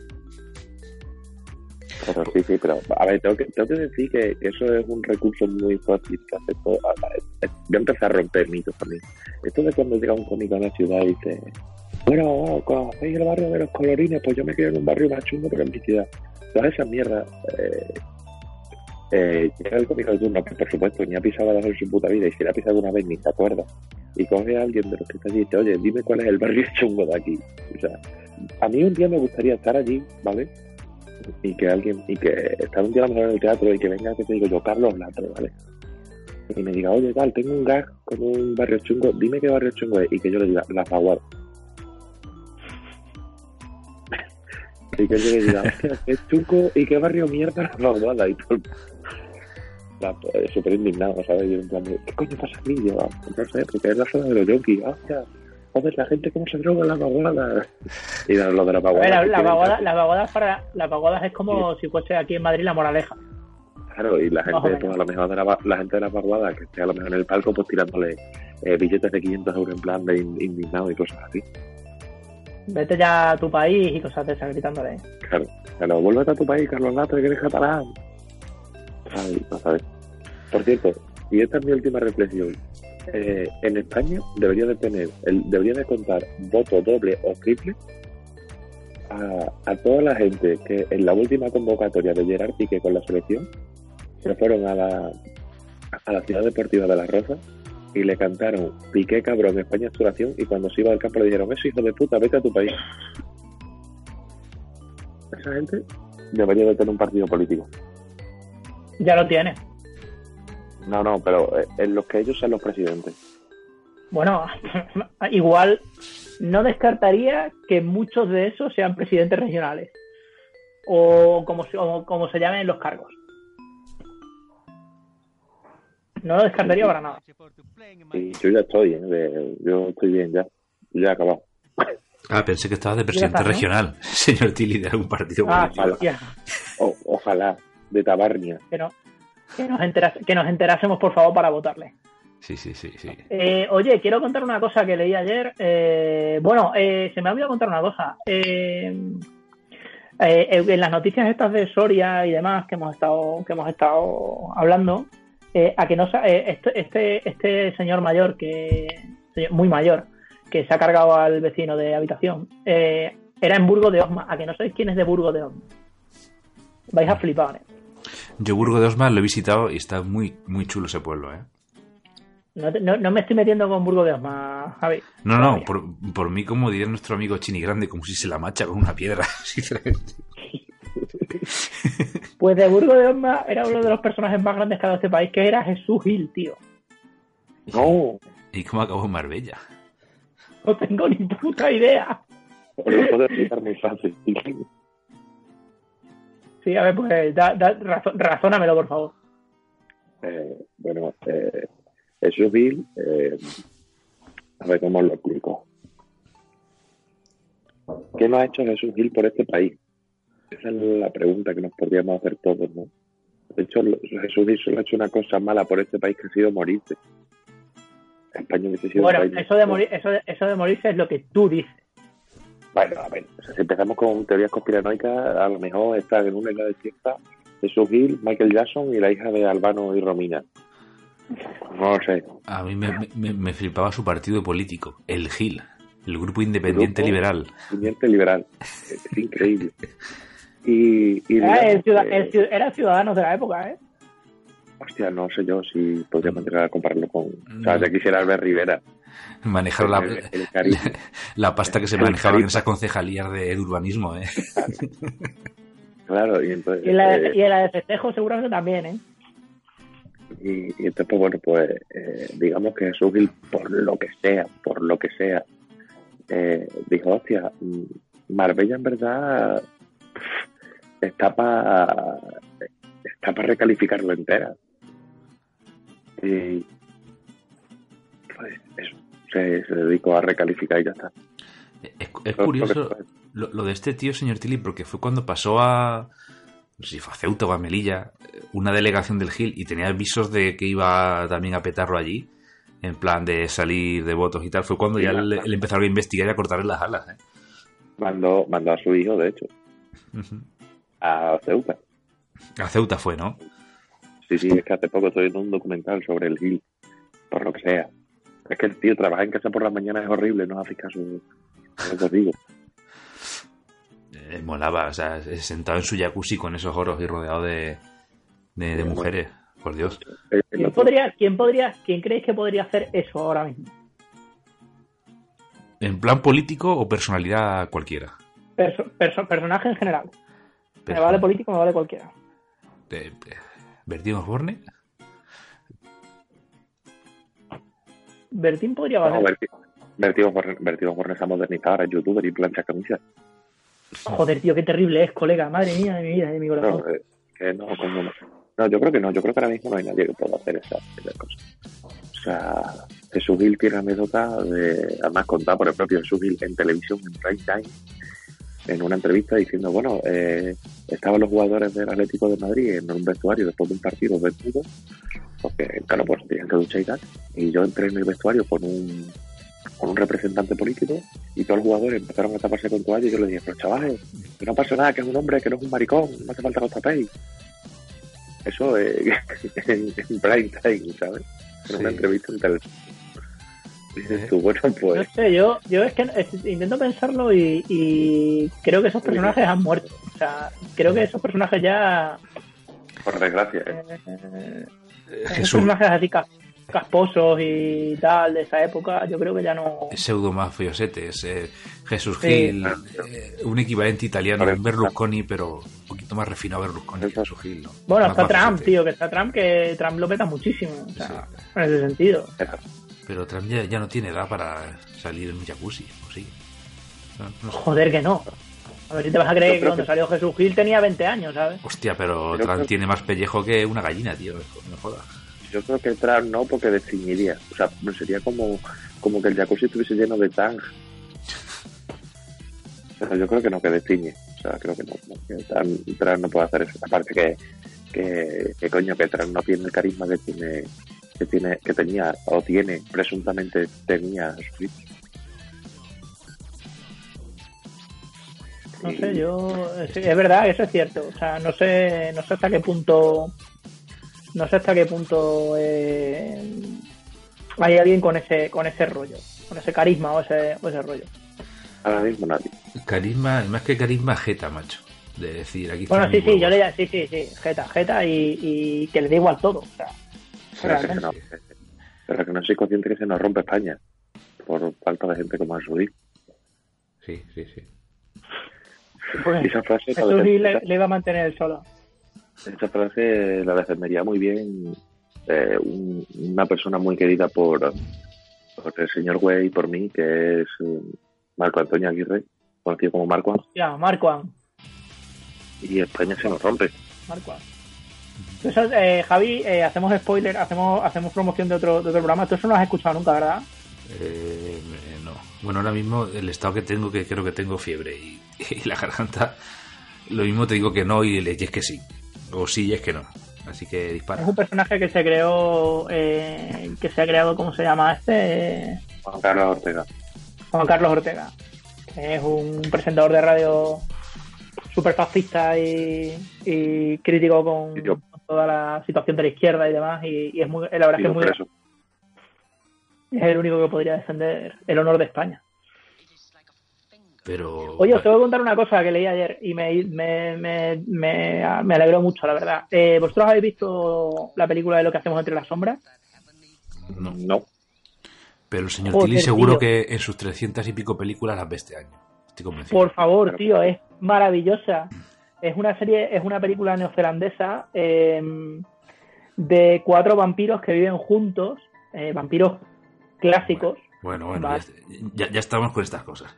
Pero sí, sí, pero a ver, tengo que, tengo que decir que eso es un recurso muy fácil que hace todo. a- a- Voy a empezar a romper mitos también. Esto de cuando llega un cómico a una ciudad y dice, bueno, ¿conocéis el barrio de los colorines? Pues yo me quedo en un barrio más chungo, pero en mi ciudad. Todas esas mierdas. Eh, eh, llega el cómico de turno, que por supuesto ni ha pisado a en su puta vida, y si la ha pisado una vez ni se acuerda. Y coge a alguien de los que está allí y dice, oye, dime cuál es el barrio chungo de aquí. O sea, a mí un día me gustaría estar allí, ¿vale? Y que alguien, y que estar un día a mejor en el teatro y que venga, que te digo yo, Carlos Latre, ¿vale? Y me diga, oye, tal, tengo un gag con un barrio chungo, dime qué barrio chungo es, y que yo le diga, La. Y que yo le diga, hostia, qué chungo y qué barrio mierda La Zaguada, y todo. La- pues, Súper indignado, ¿sabes? Yo en plan, de, ¿qué coño pasa aquí? Yo, "Ah, no sé, porque es la zona de los yonkis, hostia. Joder, la gente cómo se droga la vaguada. Y lo lo de la vaguada. la, vaguada, la vaguada para, la vaguada es como si fuese aquí en Madrid la moraleja. Claro, y la gente, pues a lo mejor de la, la gente de la vaguada, que esté a lo mejor en el palco, pues tirándole eh, billetes de 500 euros en plan de in- indignado y cosas así. Vete ya a tu país y cosas de esas gritándole. Claro, claro, vuélvete a tu país, Carlos Latre, que eres catalán. Por cierto, y esta es mi última reflexión. Eh, en España debería de tener, el, debería de contar voto doble o triple a, a toda la gente que en la última convocatoria de Gerard Piqué con la selección se fueron a la, a la ciudad deportiva de Las Rozas y le cantaron Piqué cabrón, España es tu nación y cuando se iba al campo le dijeron eso hijo de puta, vete a tu país. Esa gente debería de tener un partido político. Ya lo tiene. No, no, pero eh, en los que ellos sean los presidentes. Bueno, igual no descartaría que muchos de esos sean presidentes regionales. O como, o como se llamen los cargos. No lo descartaría para nada. Y yo ya estoy, ¿eh? Yo estoy bien ya. Ya he acabado. Ah, pensé que estabas de presidente está, ¿no? regional, señor Tilly, de algún partido Ah, político. O- ojalá, de Tabarnia. que no. Que nos, enteras- que nos enterásemos, por favor, para votarle. Sí, sí, sí, sí. Eh, oye, quiero contar una cosa que leí ayer. Eh, bueno, eh, se me ha olvidado contar una cosa. Eh, eh, en las noticias estas de Soria y demás que hemos estado, que hemos estado hablando, eh, a que no eh, este, este, este señor mayor que señor muy mayor que se ha cargado al vecino de habitación eh, era en Burgo de Osma. A que no sabéis quién es de Burgo de Osma. Vais a flipar, ¿eh? Yo Burgo de Osma lo he visitado y está muy, muy chulo ese pueblo, ¿eh? No, no- no me estoy metiendo con Burgo de Osma, Javi. No, no, por, por mí, como diría nuestro amigo Chini Grande, como si se la macha con una piedra, sinceramente. Pues de Burgo de Osma era uno de los personajes más grandes que ha dado este país, que era Jesús Gil, tío. No, ¿Y cómo acabó en Marbella? No tengo ni puta idea. os lo puedo explicar muy fácil. Sí, a ver, pues da, da- razónamelo, por favor. Eh, bueno, eh, Jesús Bill, eh, a ver cómo lo explico. ¿Qué no ha hecho Jesús Gil por este país? Esa es la pregunta que nos podríamos hacer todos, ¿no? De hecho, lo- Jesús Gil solo ha hecho una cosa mala por este país que ha sido morirse. España hubiese sido Bueno, un país- eso de, morir, eso, de, eso de morirse es lo que tú dices. Bueno, a ver, o sea, si empezamos con teorías conspiranoicas, a lo mejor están en una isla desierta Jesús Gil, Michael Jackson y la hija de Albano y Romina. No lo sé. A mí me, me- me flipaba su partido político, el GIL, el Grupo Independiente Grupo Liberal. Independiente liberal. Es increíble. Y, y Era, digamos el ciudad- que- el ciu- era ciudadanos de la época, ¿eh? hostia, no sé yo si podríamos llegar a compararlo con. O sea, No. ya quisiera Albert Rivera. Manejar la, El- el cariño. la pasta que se El manejaba en esas concejalías de, de urbanismo, ¿eh? Claro, y entonces. Y en la, de- eh, y la de festejo seguramente también, ¿eh? Y, y entonces, pues, bueno, pues eh, digamos que Jesús Gil, por lo que sea, por lo que sea, eh, dijo, hostia, mm, Marbella en verdad pff, está para está para recalificarlo entera. Y pues eso, se, se dedicó a recalificar y ya está. Es, es curioso lo, lo de este tío, señor Tilly, porque fue cuando pasó a. No sé si fue a Ceuta o a Melilla, una delegación del GIL y tenía avisos de que iba también a petarlo allí, en plan de salir de votos y tal. Fue cuando Sí, ya le, le empezaron a investigar y a cortarle las alas, ¿eh? Mandó, mandó a su hijo, de hecho, Ujú. A Ceuta. A Ceuta fue, ¿no? Sí, sí, es que hace poco estoy viendo un documental sobre el Gil, por lo que sea. Es que el tío trabajar en casa por las mañanas es horrible, no hace caso a lo que os digo. Eh, molaba, o sea, eh, sentado en su jacuzzi con esos oros y rodeado de, de, de mujeres, por Dios. El- el ¿Quién podría, quién podría, quién creéis que podría hacer eso ahora mismo? ¿En plan político o personalidad cualquiera? Perso- perso- personaje en general. Me vale político, me vale cualquiera. ¿Bertín Osborne? Bertín podría No, valer. Berti Osborne- Berti Osborne se ha modernizado, ahora es youtuber y plancha camisas. Joder, tío, qué terrible es, colega. Madre mía de mi vida, de mi corazón. No, eh, que no, como no. No, yo creo que no, yo creo que ahora mismo no hay nadie que pueda hacer esa, esa cosa. O sea, Jesús Gil tiene anécdota de, además contada por el propio Jesús Gil en televisión, en prime time, en una entrevista diciendo, bueno, eh, estaban los jugadores del Atlético de Madrid en un vestuario después de un partido desnudo, porque claro, pues tenían que duchar y tal, y yo entré en el vestuario con un con un representante político y todos los jugadores empezaron a taparse con toalla y yo les dije, pero chavales, que no pasa nada, que es un hombre, que no es un maricón, no hace falta que os tapéis. Eso eh, en, en prime time, ¿sabes? En una entrevista en televisión. Dices Eh. tú, bueno, No pues sé, yo, yo es que es- intento pensarlo y, y creo que esos personajes han muerto. O sea, creo que esos personajes ya. por desgracia, eh, eh, esos Jesús, personajes así ca- casposos y tal de esa época, yo creo que ya no. pseudo mafiosetes, eh, Jesús Sí. Gil, eh, un equivalente italiano en Berlusconi, pero un poquito más refinado Berlusconi que. Jesús Gil, ¿no? Bueno, Más está Trump, tío, que está Trump, que Trump lo peta muchísimo. O sea, en ese sentido. Pero Trump ya, ya no tiene edad para salir en un jacuzzi, ¿o sí? No, no sé. Joder, que no. A ver si te vas a creer que cuando que- salió Jesús Gil tenía 20 años, ¿sabes? Hostia, pero Pero Trump creo- tiene más pellejo que una gallina, tío. No jodas. yo creo que Trump no, porque desteñiría. O sea, sería como, como que el jacuzzi estuviese lleno de tang. Pero yo creo que no, que destiñe. O sea, creo que no. no, que Trump, Trump no puede hacer eso. Aparte que que, que coño, que Trump no tiene el carisma que tiene, que tiene, que tenía, o tiene, presuntamente tenía Switch. No sé, yo. Es, es verdad, eso es cierto. O sea, no sé, no sé hasta qué punto. No sé hasta qué punto eh, hay alguien con ese, con ese rollo, con ese carisma o ese, o ese rollo. Ahora mismo nadie. Carisma, más que carisma, jeta, macho. De decir, aquí Bueno, sí, sí, yo le sí, sí, sí, jeta, jeta y, y que le da igual todo. O sea, Pero que, no, pero que no soy consciente que se nos rompe España por falta de gente como Ansu Fati. Sí, sí, sí. Pues, Y esa frase, la, le, le iba a mantener él solo. esa frase la defendería muy bien eh, un- una persona muy querida por, por el señor Güey y por mí, que es eh, Marco Antonio Aguirre, conocido como Marco, Ya, Marquan. y España se nos rompe. Marquan. Eh, Javi, eh, hacemos spoiler, hacemos hacemos promoción de otro, de otro programa. Tú eso no has escuchado nunca, ¿verdad? Eh, no. Bueno, ahora mismo el estado que tengo, que creo que tengo fiebre y, y la garganta, lo mismo te digo que no y, es que sí. O sí y es que no. Así que dispara. Es un personaje que se creó, eh, que se ha creado, ¿cómo se llama este? Eh, Juan Carlos Ortega. Juan Carlos Ortega. que es un presentador de radio súper fascista y, y crítico con, Y yo. con toda la situación de la izquierda y demás. Y, y es muy, la verdad es que es, muy, por eso. es el único que podría defender el honor de España. Pero. Oye, os tengo que contar una cosa que leí ayer y me, me, me, me, me alegró mucho, la verdad. Eh, ¿Vosotros habéis visto la película de lo que hacemos entre las sombras? No. No. Pero el señor Tilly seguro que en sus 300 y pico películas las ve este año. Estoy convencido. Por favor, tío, es maravillosa. Es una serie, es una película neozelandesa eh, de cuatro vampiros que viven juntos, eh, vampiros clásicos. Bueno, bueno, ya, ya estamos con estas cosas.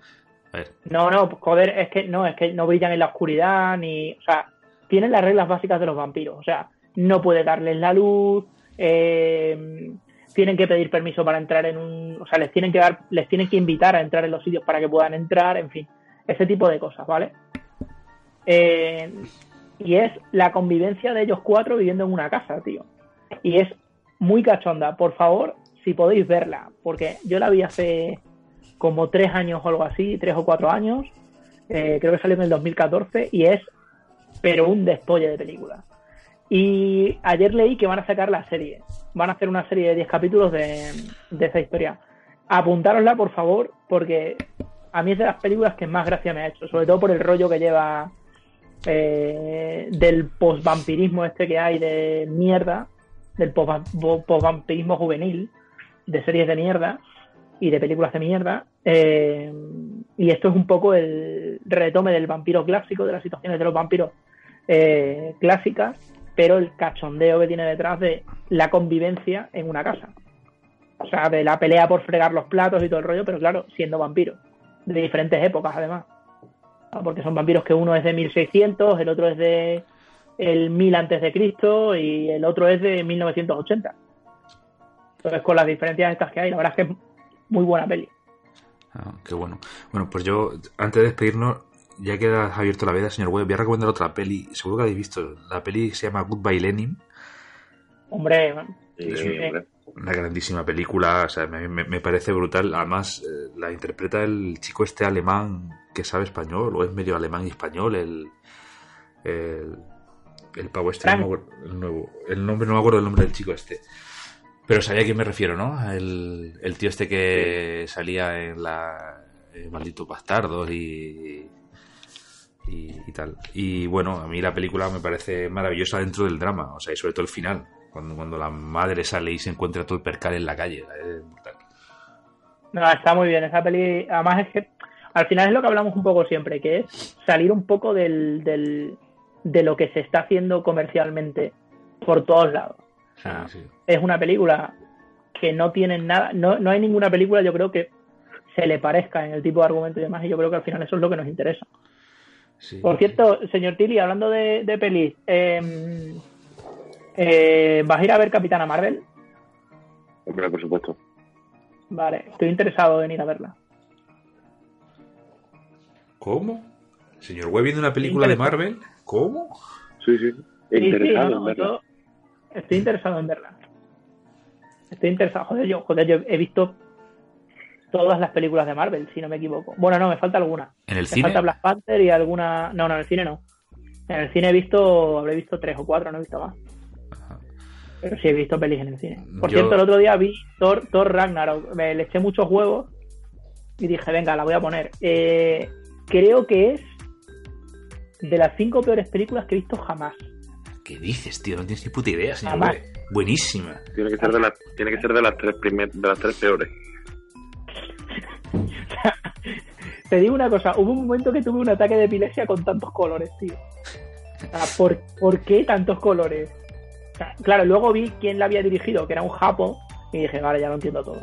A ver, No, no, joder, es que no, es que no brillan en la oscuridad ni, o sea, tienen las reglas básicas de los vampiros, o sea, no puede darles la luz, eh, tienen que pedir permiso para entrar en un, o sea, les tienen que dar, les tienen que invitar a entrar en los sitios para que puedan entrar, en fin, ese tipo de cosas, ¿vale? Eh, y es la convivencia de ellos cuatro viviendo en una casa, tío. Y es muy cachonda. Por favor, si podéis verla, porque yo la vi hace como tres años o algo así, tres o cuatro años. Eh, creo que salió en el 2014 y es, pero un despolle de película. Y ayer leí que van a sacar la serie. Van a hacer una serie de 10 capítulos de, de esa historia. Apuntárosla, por favor, porque a mí es de las películas que más gracia me ha hecho, sobre todo por el rollo que lleva eh, del posvampirismo este que hay de mierda, del posvampirismo juvenil, de series de mierda y de películas de mierda. eh, y esto es un poco el retome del vampiro clásico, de las situaciones de los vampiros eh, clásicas, pero el cachondeo que tiene detrás de la convivencia en una casa. O sea, de la pelea por fregar los platos y todo el rollo, pero claro, siendo vampiros. De diferentes épocas, además. Ah, Porque son vampiros que uno es de 1600, el otro es de el 1000 antes de Cristo y el otro es de 1980. Entonces, con las diferencias estas que hay, la verdad es que es muy buena peli. ah, qué bueno. Bueno, pues yo, antes de despedirnos, ya que has abierto la veda, señor Webb, voy a recomendar otra peli. Seguro que habéis visto. La peli se llama Goodbye Lenin. Hombre, Sí, Sí. hombre. Una grandísima película, o sea, me, me- me parece brutal. Además, eh, la interpreta el chico este alemán que sabe español, o es medio alemán y español, el. El, el pavo este, Frank. no me acuerdo el, nuevo, el nombre, no me acuerdo el nombre del chico este. Pero sabía a quién me refiero, ¿no? El, el tío este que salía en la. eh, Malditos Bastardos y, y. tal. Y bueno, a mí la película me parece maravillosa dentro del drama, o sea, y sobre todo el final. Cuando, cuando la madre sale y se encuentra todo el percal en la calle. Es brutal. No, está muy bien esa peli. Además es que al final es lo que hablamos un poco siempre, que es salir un poco del, del- de lo que se está haciendo comercialmente por todos lados. Sí. es una película que no tiene nada, no, no hay ninguna película yo creo que se le parezca en el tipo de argumento y demás, y yo creo que al final eso es lo que nos interesa. Sí. Por cierto, señor Tilly, hablando de, de pelis, eh, eh, ¿vas a ir a ver Capitana Marvel? Hombre, por supuesto. Vale, estoy interesado en ir a verla. ¿Cómo? ¿Señor Webb viendo una película de Marvel? ¿Cómo? Sí, sí. Sí, sí, interesado no, en verla. estoy interesado en verla. Estoy interesado. Joder, yo, joder, yo he visto todas las películas de Marvel, si no me equivoco. Bueno, no, me falta alguna. ¿En el Me cine? falta Black Panther y alguna. No, no, en el cine no. En el cine he visto, habré visto tres o cuatro, no he visto más. Pero sí he visto pelis en el cine. Por Yo- cierto, el otro día vi Thor, Thor Ragnarok. Me le eché muchos huevos y dije, venga, la voy a poner. Eh, creo que es de las cinco peores películas que he visto jamás. ¿Qué dices, tío? No tienes ni puta idea, señor. Buenísima. Tiene que ser de las, tiene que ser de las tres primer, de las tres peores. Te digo una cosa, hubo un momento que tuve un ataque de epilepsia con tantos colores, tío. O sea, ¿por, por qué tantos colores? O sea, claro, luego vi quién la había dirigido, que era un japo, y dije, vale, ya lo entiendo todo.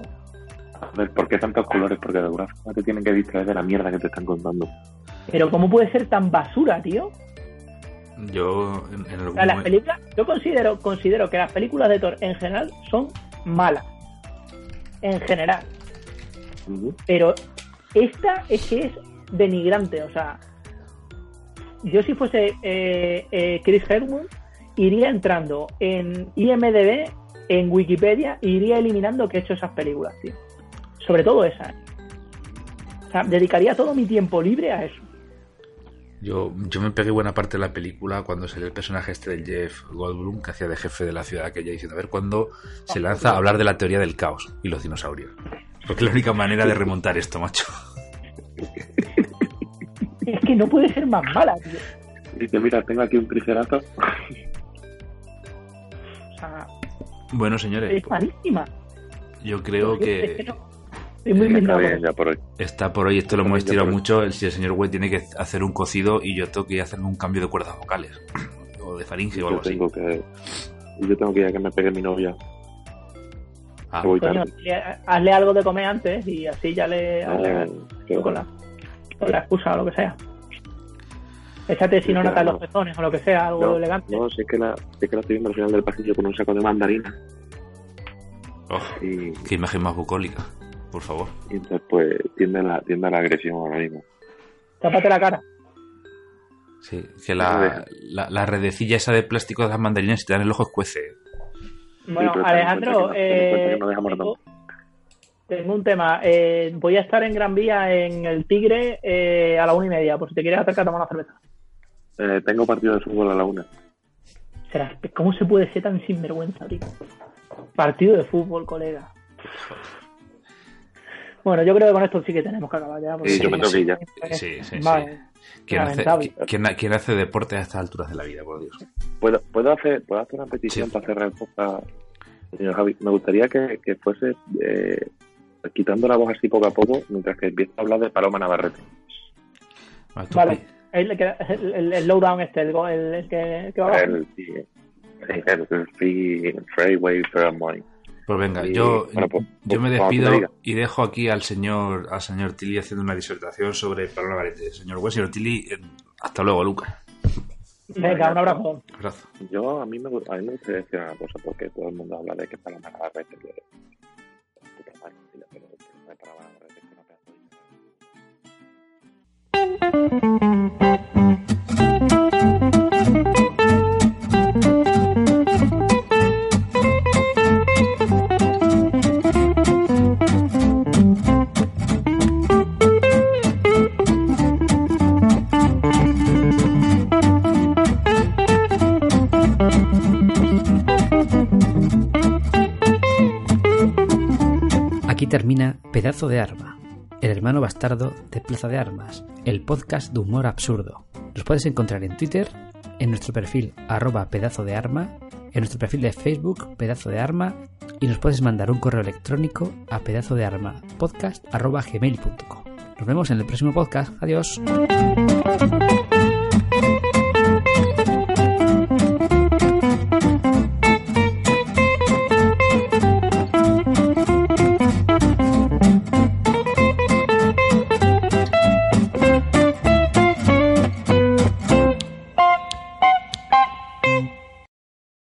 A ver, ¿por qué tantos colores? Porque de alguna forma te tienen que distraer de la mierda que te están contando. Pero ¿cómo puede ser tan basura, tío? Yo, en, en O sea, las películas, yo considero, considero que las películas de Thor en general son malas. En general. Pero esta es que es denigrante, o sea, yo si fuese eh, eh, Chris Hemsworth iría entrando en IMDb, en Wikipedia, e iría eliminando que he hecho esas películas, tío. Sobre todo esa. ¿eh? O sea, dedicaría todo mi tiempo libre a eso. Yo, yo me pegué buena parte de la película cuando salió el personaje este del Jeff Goldblum, que hacía de jefe de la ciudad aquella, diciendo, a ver cuándo se lanza a hablar de la teoría del caos y los dinosaurios. Porque es la única manera de remontar esto, macho. Es que no puede ser más mala, tío. Dice, mira, tengo aquí un tricerato. O sea, Bueno, señores, es malísima. yo creo Es que que no- Estoy muy Está bien, ya por hoy. está por hoy, esto lo hemos estirado mucho, el, si el señor Webb tiene que hacer un cocido y yo tengo que hacerme un cambio de cuerdas vocales. O de faringe o Yo algo así. que... y Yo tengo que ir a que me pegue mi novia. Ah, voy Coño, hazle, hazle algo de comer antes y así ya le hazle Eh, qué con, la, con la excusa o lo que sea. Échate si no claro. los pezones o lo que sea, algo No, elegante. no, si es que la, si es que la estoy viendo al final del pasillo con un saco de mandarina oh, y, qué imagen más bucólica, por favor. y entonces pues tiende a la, tiende a la agresión ahora mismo. Tápate la cara. Sí, que la, la, la redecilla esa de plástico de las mandarinas, si te dan el ojo, escuece. Bueno, Alejandro, eh, tengo, tengo un tema. Eh, voy a estar en Gran Vía en el Tigre eh, a la una y media, por si te quieres acercar a tomar una cerveza. Eh, tengo partido de fútbol a la una. Será, ¿Cómo se puede ser tan sinvergüenza, tío? Partido de fútbol, colega. Bueno, yo creo que con esto sí que tenemos que acabar ya. porque- Sí, yo me tengo que ir ya. Sí, sí, sí. Vale. ¿Quién hace, Lamentable. quién, quién hace deporte a estas alturas de la vida, por Dios? ¿Puedo, puedo, hacer, ¿Puedo hacer una petición Sí. para cerrar el podcast, señor Javi? Me gustaría que, que fuese eh, quitando la voz así poco a poco mientras que empieza a hablar de Paloma Navarrete. Vale, tú Vale. El, el, el, el lowdown este, el, go- el, el que, el que va abajo. El, sí, el, el free, freeway for money. Pues venga, Y, yo, bueno, pues, yo me pues, me despido y dejo aquí al señor al señor Tilly haciendo una disertación sobre Paloma Garete. Señor West, señor Tilly, eh, hasta luego, Luca. Venga, un abrazo. Abrazo. Yo, a mí, me, a mí me gustaría decir una cosa, porque todo el mundo habla de que Paloma es una pedazo de- termina Pedazo de Arma, el hermano bastardo de Plaza de Armas, el podcast de humor absurdo. Los puedes encontrar en Twitter, en nuestro perfil arroba pedazo de arma, en nuestro perfil de Facebook pedazo de arma y nos puedes mandar un correo electrónico a pedazo de arma podcast arroba gmail.com. Nos vemos en el próximo podcast. Adiós.